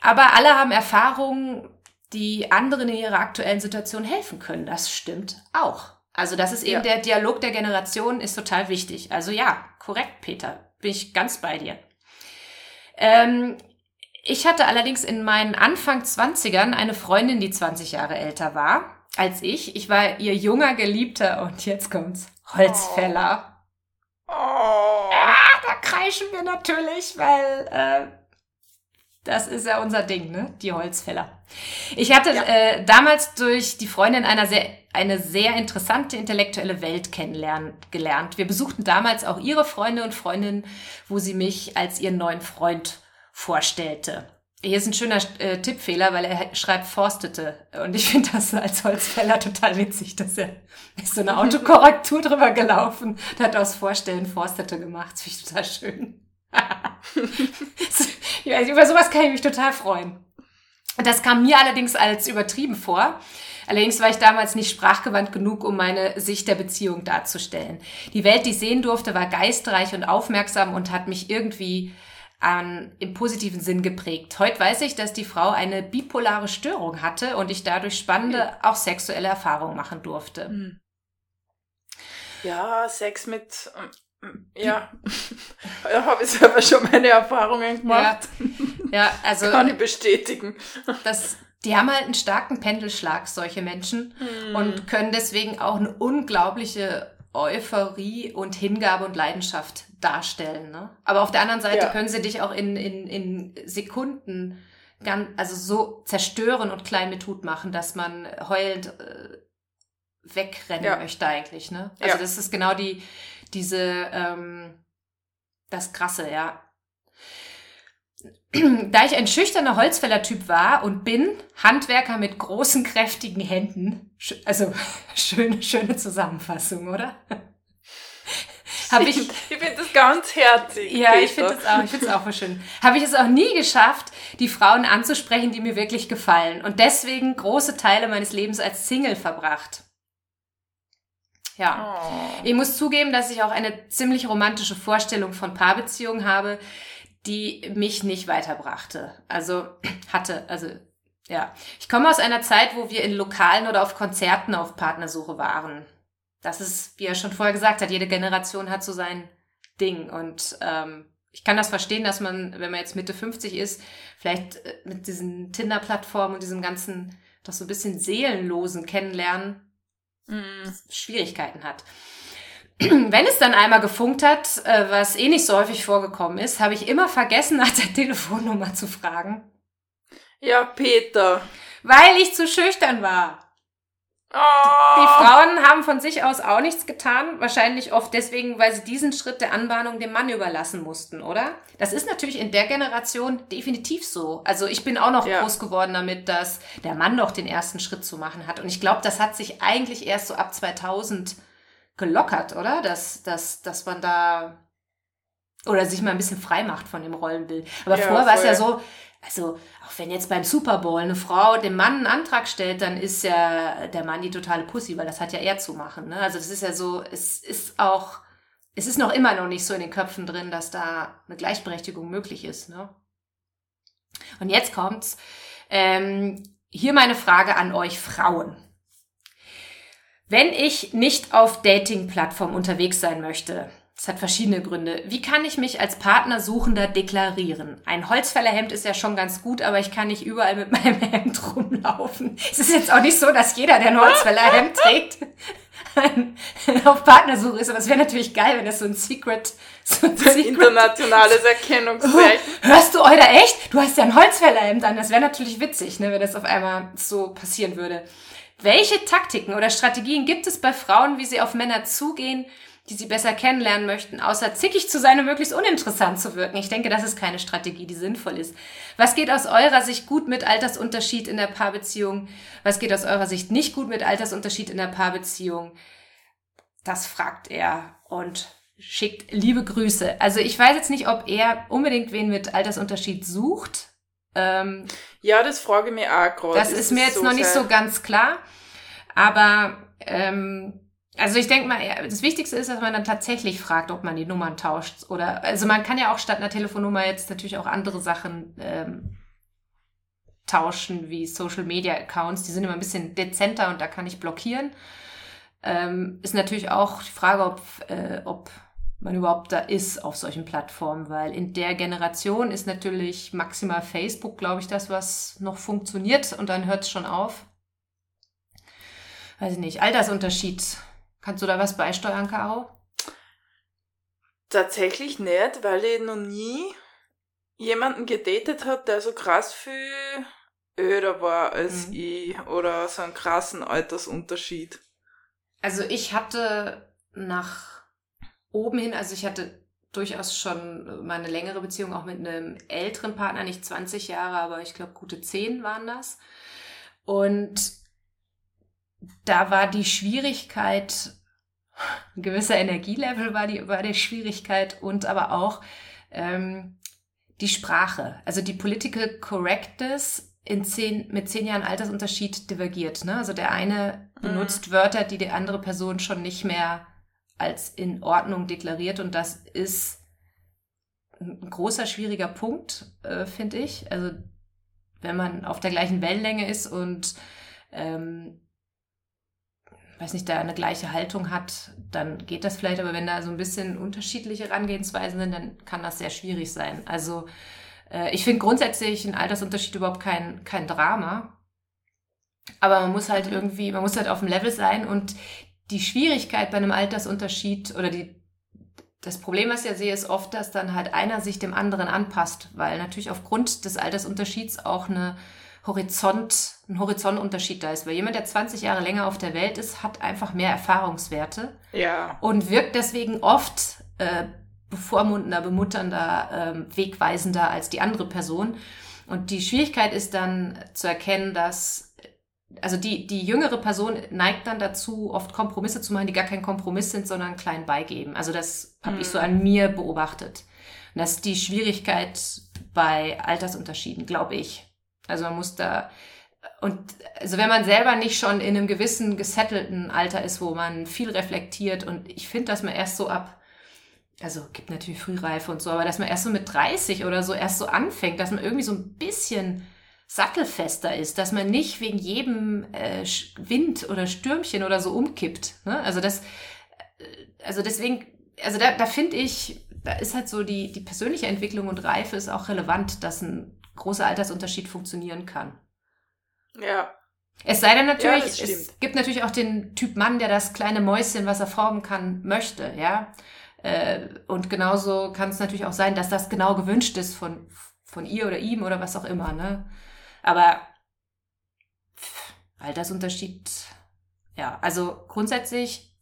aber alle haben Erfahrungen, die anderen in ihrer aktuellen Situation helfen können. Das stimmt auch. Also das ist eben Ja. der Dialog der Generation ist total wichtig. Also ja, korrekt, Peter. Bin ich ganz bei dir. Ähm, ich hatte allerdings in meinen Anfang 20ern eine Freundin, die 20 Jahre älter war als ich. Ich war ihr junger Geliebter und jetzt kommt's. Holzfäller. Oh. Da kreischen wir natürlich, weil äh, das ist ja unser Ding, ne? Die Holzfäller. Ich hatte Ja. äh, damals durch die Freundin einer sehr, eine sehr interessante intellektuelle Welt kennenlernen gelernt. Wir besuchten damals auch ihre Freunde und Freundinnen, wo sie mich als ihren neuen Freund vorstellte. Hier ist ein schöner äh, Tippfehler, weil er schreibt forstete. Und ich finde das als Holzfäller total witzig, dass er ist so eine Autokorrektur drüber gelaufen, und hat aus Vorstellen forstete gemacht. Das finde ich total schön. ja, über sowas kann ich mich total freuen. Das kam mir allerdings als übertrieben vor. Allerdings war ich damals nicht sprachgewandt genug, um meine Sicht der Beziehung darzustellen. Die Welt, die ich sehen durfte, war geistreich und aufmerksam und hat mich irgendwie an, im positiven Sinn geprägt. Heute weiß ich, dass die Frau eine bipolare Störung hatte und ich dadurch spannende, auch sexuelle Erfahrungen machen durfte. Hm. Ja, Sex mit. ähm, Ja, da habe ich selber schon meine Erfahrungen gemacht. Ja, also Kann ich bestätigen. das, die haben halt einen starken Pendelschlag, solche Menschen, Hm. und können deswegen auch eine unglaubliche Euphorie und Hingabe und Leidenschaft darstellen. Ne? Aber auf der anderen Seite Ja. können sie dich auch in, in, in Sekunden ganz, also so zerstören und klein mit Hut machen, dass man heulend äh, wegrennen Ja. möchte eigentlich. Ne? Also Ja. das ist genau die, diese, ähm, das Krasse, ja. Da ich ein schüchterner Holzfäller-Typ war und bin, Handwerker mit großen, kräftigen Händen, also schöne, schöne Zusammenfassung, oder? Habe ich, Ich finde das ganz herzig. ja, ich finde es auch, ich finde es auch schön. Habe ich es auch nie geschafft, die Frauen anzusprechen, die mir wirklich gefallen und deswegen große Teile meines Lebens als Single verbracht. Ja. Oh. Ich muss zugeben, dass ich auch eine ziemlich romantische Vorstellung von Paarbeziehungen habe, die mich nicht weiterbrachte. Also hatte, also ja. Ich komme aus einer Zeit, wo wir in Lokalen oder auf Konzerten auf Partnersuche waren. Das ist, wie er schon vorher gesagt hat, jede Generation hat so sein Ding. Und ähm, ich kann das verstehen, dass man, wenn man jetzt Mitte 50 ist, vielleicht äh, mit diesen Tinder-Plattformen und diesem ganzen, doch so ein bisschen seelenlosen Kennenlernen mm. Schwierigkeiten hat. Wenn es dann einmal gefunkt hat, äh, was eh nicht so häufig vorgekommen ist, habe ich immer vergessen, nach der Telefonnummer zu fragen. Ja, Peter. Weil ich zu schüchtern war. Oh. Die Frauen haben von sich aus auch nichts getan. Wahrscheinlich oft deswegen, weil sie diesen Schritt der Anbahnung dem Mann überlassen mussten, oder? Das ist natürlich in der Generation definitiv so. Also ich bin auch noch ja. groß geworden damit, dass der Mann doch den ersten Schritt zu machen hat. Und ich glaube, das hat sich eigentlich erst so ab 2000 gelockert, oder? Dass, dass, dass man da oder sich mal ein bisschen frei macht von dem Rollenbild. Aber ja, vorher war es ja so, also auch wenn jetzt beim Super Bowl eine Frau dem Mann einen Antrag stellt, dann ist ja der Mann die totale Pussy, weil das hat ja er zu machen. Ne? Also das ist ja so, es ist auch, es ist noch immer noch nicht so in den Köpfen drin, dass da eine Gleichberechtigung möglich ist. Ne? Und jetzt kommt's. Ähm, hier meine Frage an euch Frauen. Wenn ich nicht auf Dating-Plattformen unterwegs sein möchte, das hat verschiedene Gründe. Wie kann ich mich als Partnersuchender deklarieren? Ein Holzfällerhemd ist ja schon ganz gut, aber ich kann nicht überall mit meinem Hemd rumlaufen. Es ist jetzt auch nicht so, dass jeder, der ein Holzfällerhemd trägt, auf Partnersuche ist. Aber es wäre natürlich geil, wenn das so ein Secret, so ein Secret internationales Erkennungszeichen. Oh, hörst du, Euder, echt? Du hast ja ein Holzfällerhemd an. Das wäre natürlich witzig, ne, wenn das auf einmal so passieren würde. Welche Taktiken oder Strategien gibt es bei Frauen, wie sie auf Männer zugehen, die sie besser kennenlernen möchten, außer zickig zu sein und möglichst uninteressant zu wirken. Ich denke, das ist keine Strategie, die sinnvoll ist. Was geht aus eurer Sicht gut mit Altersunterschied in der Paarbeziehung? Was geht aus eurer Sicht nicht gut mit Altersunterschied in der Paarbeziehung? Das fragt er und schickt liebe Grüße. Also ich weiß jetzt nicht, ob er unbedingt wen mit Altersunterschied sucht. Ähm, ja, das frage ich mir auch gerade. Das ist, ist mir jetzt so noch nicht so ganz klar. Aber ähm, also ich denke mal, das Wichtigste ist, dass man dann tatsächlich fragt, ob man die Nummern tauscht. Oder also man kann ja auch statt einer Telefonnummer jetzt natürlich auch andere Sachen ähm, tauschen, wie Social Media Accounts. Die sind immer ein bisschen dezenter und da kann ich blockieren. Ähm, ist natürlich auch die Frage, ob, äh, ob man überhaupt da ist auf solchen Plattformen, weil in der Generation ist natürlich maximal Facebook, glaube ich, das, was noch funktioniert und dann hört es schon auf. Weiß ich nicht, Altersunterschied Kannst du da was beisteuern, Caro? Tatsächlich nicht, weil ich noch nie jemanden gedatet habe, der so krass viel öder war als mhm. ich oder so einen krassen Altersunterschied. Also ich hatte nach oben hin, also ich hatte durchaus schon meine längere Beziehung auch mit einem älteren Partner, nicht 20 Jahre, aber ich glaube gute 10 waren das. Und da war die Schwierigkeit, ein gewisser Energielevel war die, war die Schwierigkeit und aber auch ähm, die Sprache. Also die Political Correctness in zehn, mit zehn Jahren Altersunterschied divergiert. Ne? Also der eine mhm. benutzt mhm. Wörter, die die andere Person schon nicht mehr als in Ordnung deklariert und das ist ein großer, schwieriger Punkt, äh, finde ich. Also wenn man auf der gleichen Wellenlänge ist und ähm, weiß nicht, da eine gleiche Haltung hat, dann geht das vielleicht, aber wenn da so ein bisschen unterschiedliche Herangehensweisen sind, dann kann das sehr schwierig sein. Also äh, ich finde grundsätzlich ein Altersunterschied überhaupt kein, kein Drama. Aber man muss halt irgendwie, man muss halt auf dem Level sein und die Schwierigkeit bei einem Altersunterschied oder die, das Problem, was ich ja sehe, ist oft, dass dann halt einer sich dem anderen anpasst, weil natürlich aufgrund des Altersunterschieds auch eine Horizont, ein Horizontunterschied da ist. Weil jemand, der 20 Jahre länger auf der Welt ist, hat einfach mehr Erfahrungswerte. Ja. Und wirkt deswegen oft äh, bevormundender, bemutternder, äh, wegweisender als die andere Person. Und die Schwierigkeit ist dann zu erkennen, dass also die, die jüngere Person neigt dann dazu, oft Kompromisse zu machen, die gar kein Kompromiss sind, sondern kleinen beigeben. Also das habe mhm. ich so an mir beobachtet. Und das ist die Schwierigkeit bei Altersunterschieden, glaube ich. Also man muss da, und also wenn man selber nicht schon in einem gewissen gesettelten Alter ist, wo man viel reflektiert und ich finde, dass man erst so ab, also gibt natürlich Frühreife und so, aber dass man erst so mit 30 oder so erst so anfängt, dass man irgendwie so ein bisschen sattelfester ist, dass man nicht wegen jedem äh, Wind oder Stürmchen oder so umkippt. Ne? Also das, äh, also deswegen, also da, da finde ich, da ist halt so die, die persönliche Entwicklung und Reife ist auch relevant, dass ein großer Altersunterschied funktionieren kann. Ja. Es sei denn natürlich, ja, es gibt natürlich auch den Typ Mann, der das kleine Mäuschen, was er formen kann, möchte, ja. Äh, und genauso kann es natürlich auch sein, dass das genau gewünscht ist von, von ihr oder ihm oder was auch immer, ne? Aber Altersunterschied, ja, also grundsätzlich,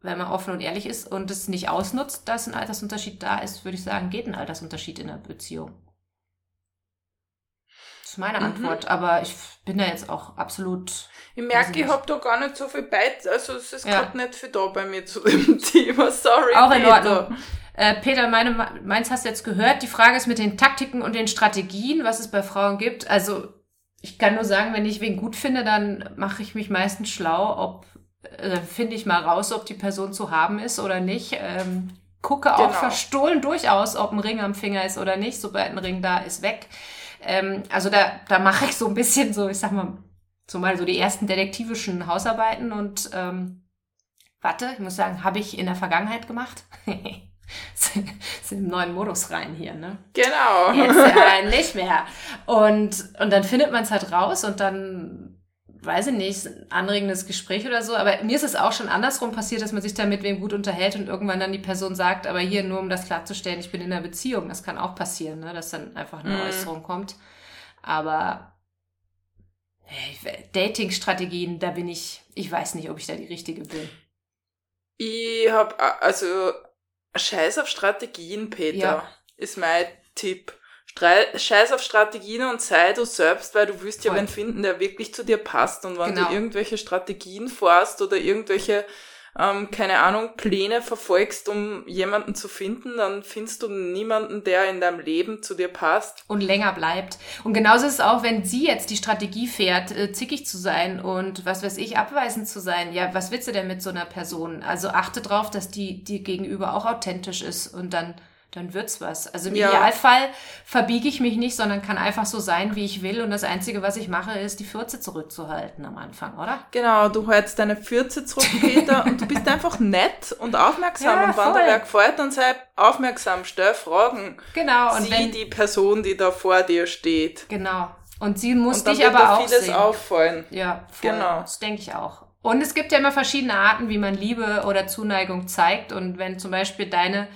wenn man offen und ehrlich ist und es nicht ausnutzt, dass ein Altersunterschied da ist, würde ich sagen, geht ein Altersunterschied in der Beziehung. Ist meine mhm. Antwort, aber ich bin da jetzt auch absolut. Ich merke, ich habe da gar nicht so viel bei, also es ist ja. gerade nicht viel da bei mir zu dem Thema, sorry. Auch in Peter. Ordnung. Äh, Peter, meine, meins hast du jetzt gehört. Die Frage ist mit den Taktiken und den Strategien, was es bei Frauen gibt. Also ich kann nur sagen, wenn ich wen gut finde, dann mache ich mich meistens schlau, ob äh, finde ich mal raus, ob die Person zu haben ist oder nicht. Ähm, gucke auch genau. verstohlen durchaus, ob ein Ring am Finger ist oder nicht. Sobald ein Ring da ist, weg. Ähm, also da, da mache ich so ein bisschen so, ich sag mal, so mal so die ersten detektivischen Hausarbeiten und ähm, warte, ich muss sagen, habe ich in der Vergangenheit gemacht. sind im neuen Modus rein hier, ne? Genau. Jetzt äh, nicht mehr. Und, und dann findet man es halt raus und dann, weiß ich nicht, ein anregendes Gespräch oder so. Aber mir ist es auch schon andersrum passiert, dass man sich da mit wem gut unterhält und irgendwann dann die Person sagt, aber hier nur um das klarzustellen, ich bin in einer Beziehung. Das kann auch passieren, ne? Dass dann einfach eine mhm. Äußerung kommt. Aber hey, Dating-Strategien, da bin ich, ich weiß nicht, ob ich da die richtige bin. Ich habe also Scheiß auf Strategien, Peter, ja. ist mein Tipp. Scheiß auf Strategien und sei du selbst, weil du wirst ja wen finden, der wirklich zu dir passt. Und wenn genau. du irgendwelche Strategien forst oder irgendwelche ähm, keine Ahnung, Pläne verfolgst, um jemanden zu finden, dann findest du niemanden, der in deinem Leben zu dir passt. Und länger bleibt. Und genauso ist es auch, wenn sie jetzt die Strategie fährt, äh, zickig zu sein und was weiß ich, abweisend zu sein. Ja, was willst du denn mit so einer Person? Also achte drauf, dass die dir gegenüber auch authentisch ist und dann dann wird's was. Also im ja. Idealfall verbiege ich mich nicht, sondern kann einfach so sein, wie ich will. Und das Einzige, was ich mache, ist, die Fürze zurückzuhalten am Anfang, oder? Genau, du hältst deine Fürze zurück, Peter, und du bist einfach nett und aufmerksam. Ja, und wenn dir wer gefällt, dann sei aufmerksam, stell Fragen. Genau. Und Sieh wenn, die Person, die da vor dir steht. Genau. Und sie muss und dich aber auch vieles sehen. auffallen. Ja, voll. genau. Das denke ich auch. Und es gibt ja immer verschiedene Arten, wie man Liebe oder Zuneigung zeigt. Und wenn zum Beispiel deine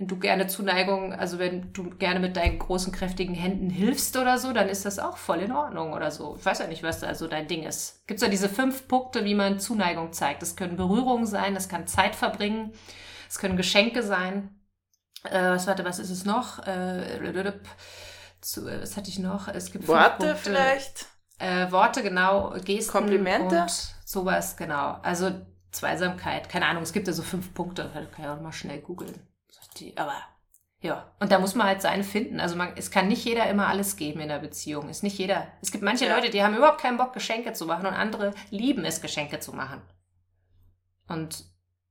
wenn du gerne Zuneigung, also wenn du gerne mit deinen großen, kräftigen Händen hilfst oder so, dann ist das auch voll in Ordnung oder so. Ich weiß ja nicht, was da so dein Ding ist. Gibt es ja diese fünf Punkte, wie man Zuneigung zeigt. Das können Berührungen sein, das kann Zeit verbringen, es können Geschenke sein. Äh, was, warte, was ist es noch? Äh, zu, was hatte ich noch? Es gibt Worte vielleicht? Äh, Worte, genau, Gesten. Komplimente? Und sowas, genau. Also Zweisamkeit, keine Ahnung, es gibt ja so fünf Punkte, kann ich auch mal schnell googeln die, aber ja, und da muss man halt seine finden. Also man, es kann nicht jeder immer alles geben in der Beziehung. Ist nicht jeder. Es gibt manche ja. Leute, die haben überhaupt keinen Bock, Geschenke zu machen und andere lieben es, Geschenke zu machen. Und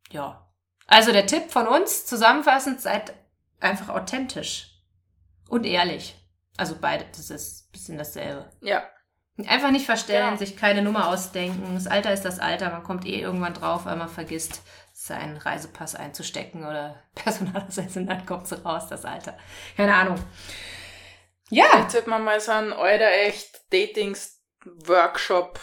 ja. Also der Tipp von uns, zusammenfassend, seid einfach authentisch und ehrlich. Also beide, das ist ein bisschen dasselbe. Ja. Einfach nicht verstellen, ja. sich keine Nummer ausdenken. Das Alter ist das Alter, man kommt eh irgendwann drauf, weil man vergisst, seinen Reisepass einzustecken oder Personalausweis und dann kommt sie raus, das Alter. Keine Ahnung. Ja. Jetzt sollte man mal so einen Euder echt Datings-Workshop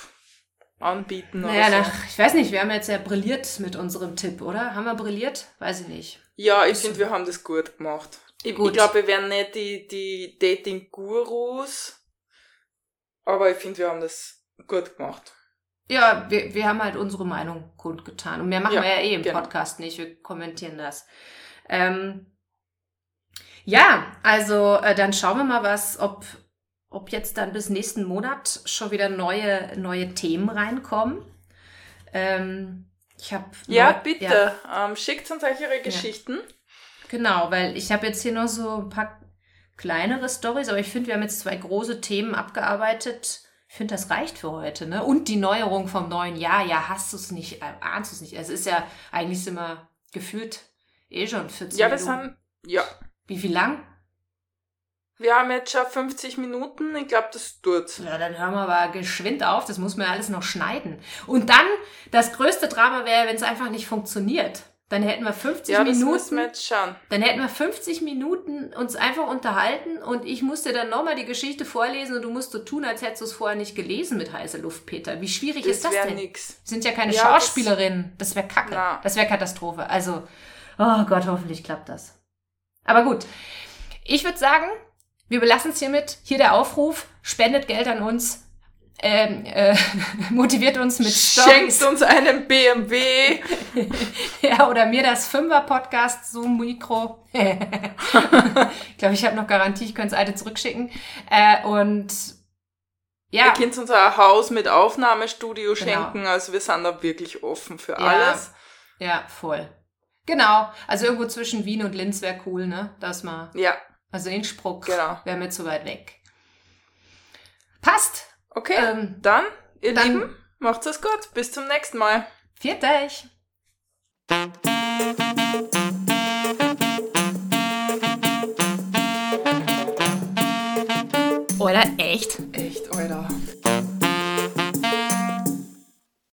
anbieten naja, oder so. Nach, ich weiß nicht, wir haben jetzt ja brilliert mit unserem Tipp, oder? Haben wir brilliert? Weiß ich nicht. Ja, ich finde, wir haben das gut gemacht. Ich, ich glaube, wir wären nicht die, die Dating-Gurus, aber ich finde, wir haben das gut gemacht. Ja, wir, wir haben halt unsere Meinung kundgetan. Und mehr machen ja, wir ja eh im genau. Podcast nicht. Wir kommentieren das. Ähm, ja, also äh, dann schauen wir mal was, ob, ob jetzt dann bis nächsten Monat schon wieder neue, neue Themen reinkommen. Ähm, ich habe ja bitte ja. Ähm, schickt uns euch ihre Geschichten. Ja. Genau, weil ich habe jetzt hier noch so ein paar kleinere Stories, aber ich finde, wir haben jetzt zwei große Themen abgearbeitet ich finde, das reicht für heute. Ne? Und die Neuerung vom neuen Jahr, ja, hast du es nicht, äh, ahnst du es nicht. Es ist ja, eigentlich sind wir gefühlt eh schon 40 Ja, wir Minuten. sind, ja. Wie viel lang? Wir haben jetzt schon 50 Minuten. Ich glaube, das tut. Ja, dann hören wir aber geschwind auf. Das muss man ja alles noch schneiden. Und dann, das größte Drama wäre, wenn es einfach nicht funktioniert. Dann hätten wir 50 Ja, das Minuten. wir jetzt schauen. Dann hätten wir 50 Minuten uns einfach unterhalten und ich musste dann nochmal die Geschichte vorlesen und du musst so tun, als hättest du es vorher nicht gelesen mit heiße Luft, Peter. Wie schwierig ist Das das wäre denn? nix. Wir sind ja keine Ja, Schauspielerinnen. Das, wäre kacke. Na. Das wäre Katastrophe. Also, oh Gott, hoffentlich klappt das. Aber gut. Ich würde sagen, wir belassen es hiermit. Hier der Aufruf. Spendet Geld an uns. Ähm, äh, motiviert uns mit Schenkt Stories. uns einen BMW. Ja, oder mir das Fünfer-Podcast Zoom-Mikro. ich glaube, ich habe noch Garantie, ich könnte das alte zurückschicken. Äh, und ja, Ihr könnt uns ein Haus mit Aufnahmestudio Genau. schenken. Also wir sind da wirklich offen für Ja. alles. ja, voll. Genau. Also irgendwo zwischen Wien und Linz wäre cool, ne? Dass man, Ja, also Innsbruck Genau. wäre mir zu weit weg. Passt. Okay. Ähm, dann, ihr dann- Lieben, macht's es gut. Bis zum nächsten Mal. viert euch. Oder echt? Echt, Alter.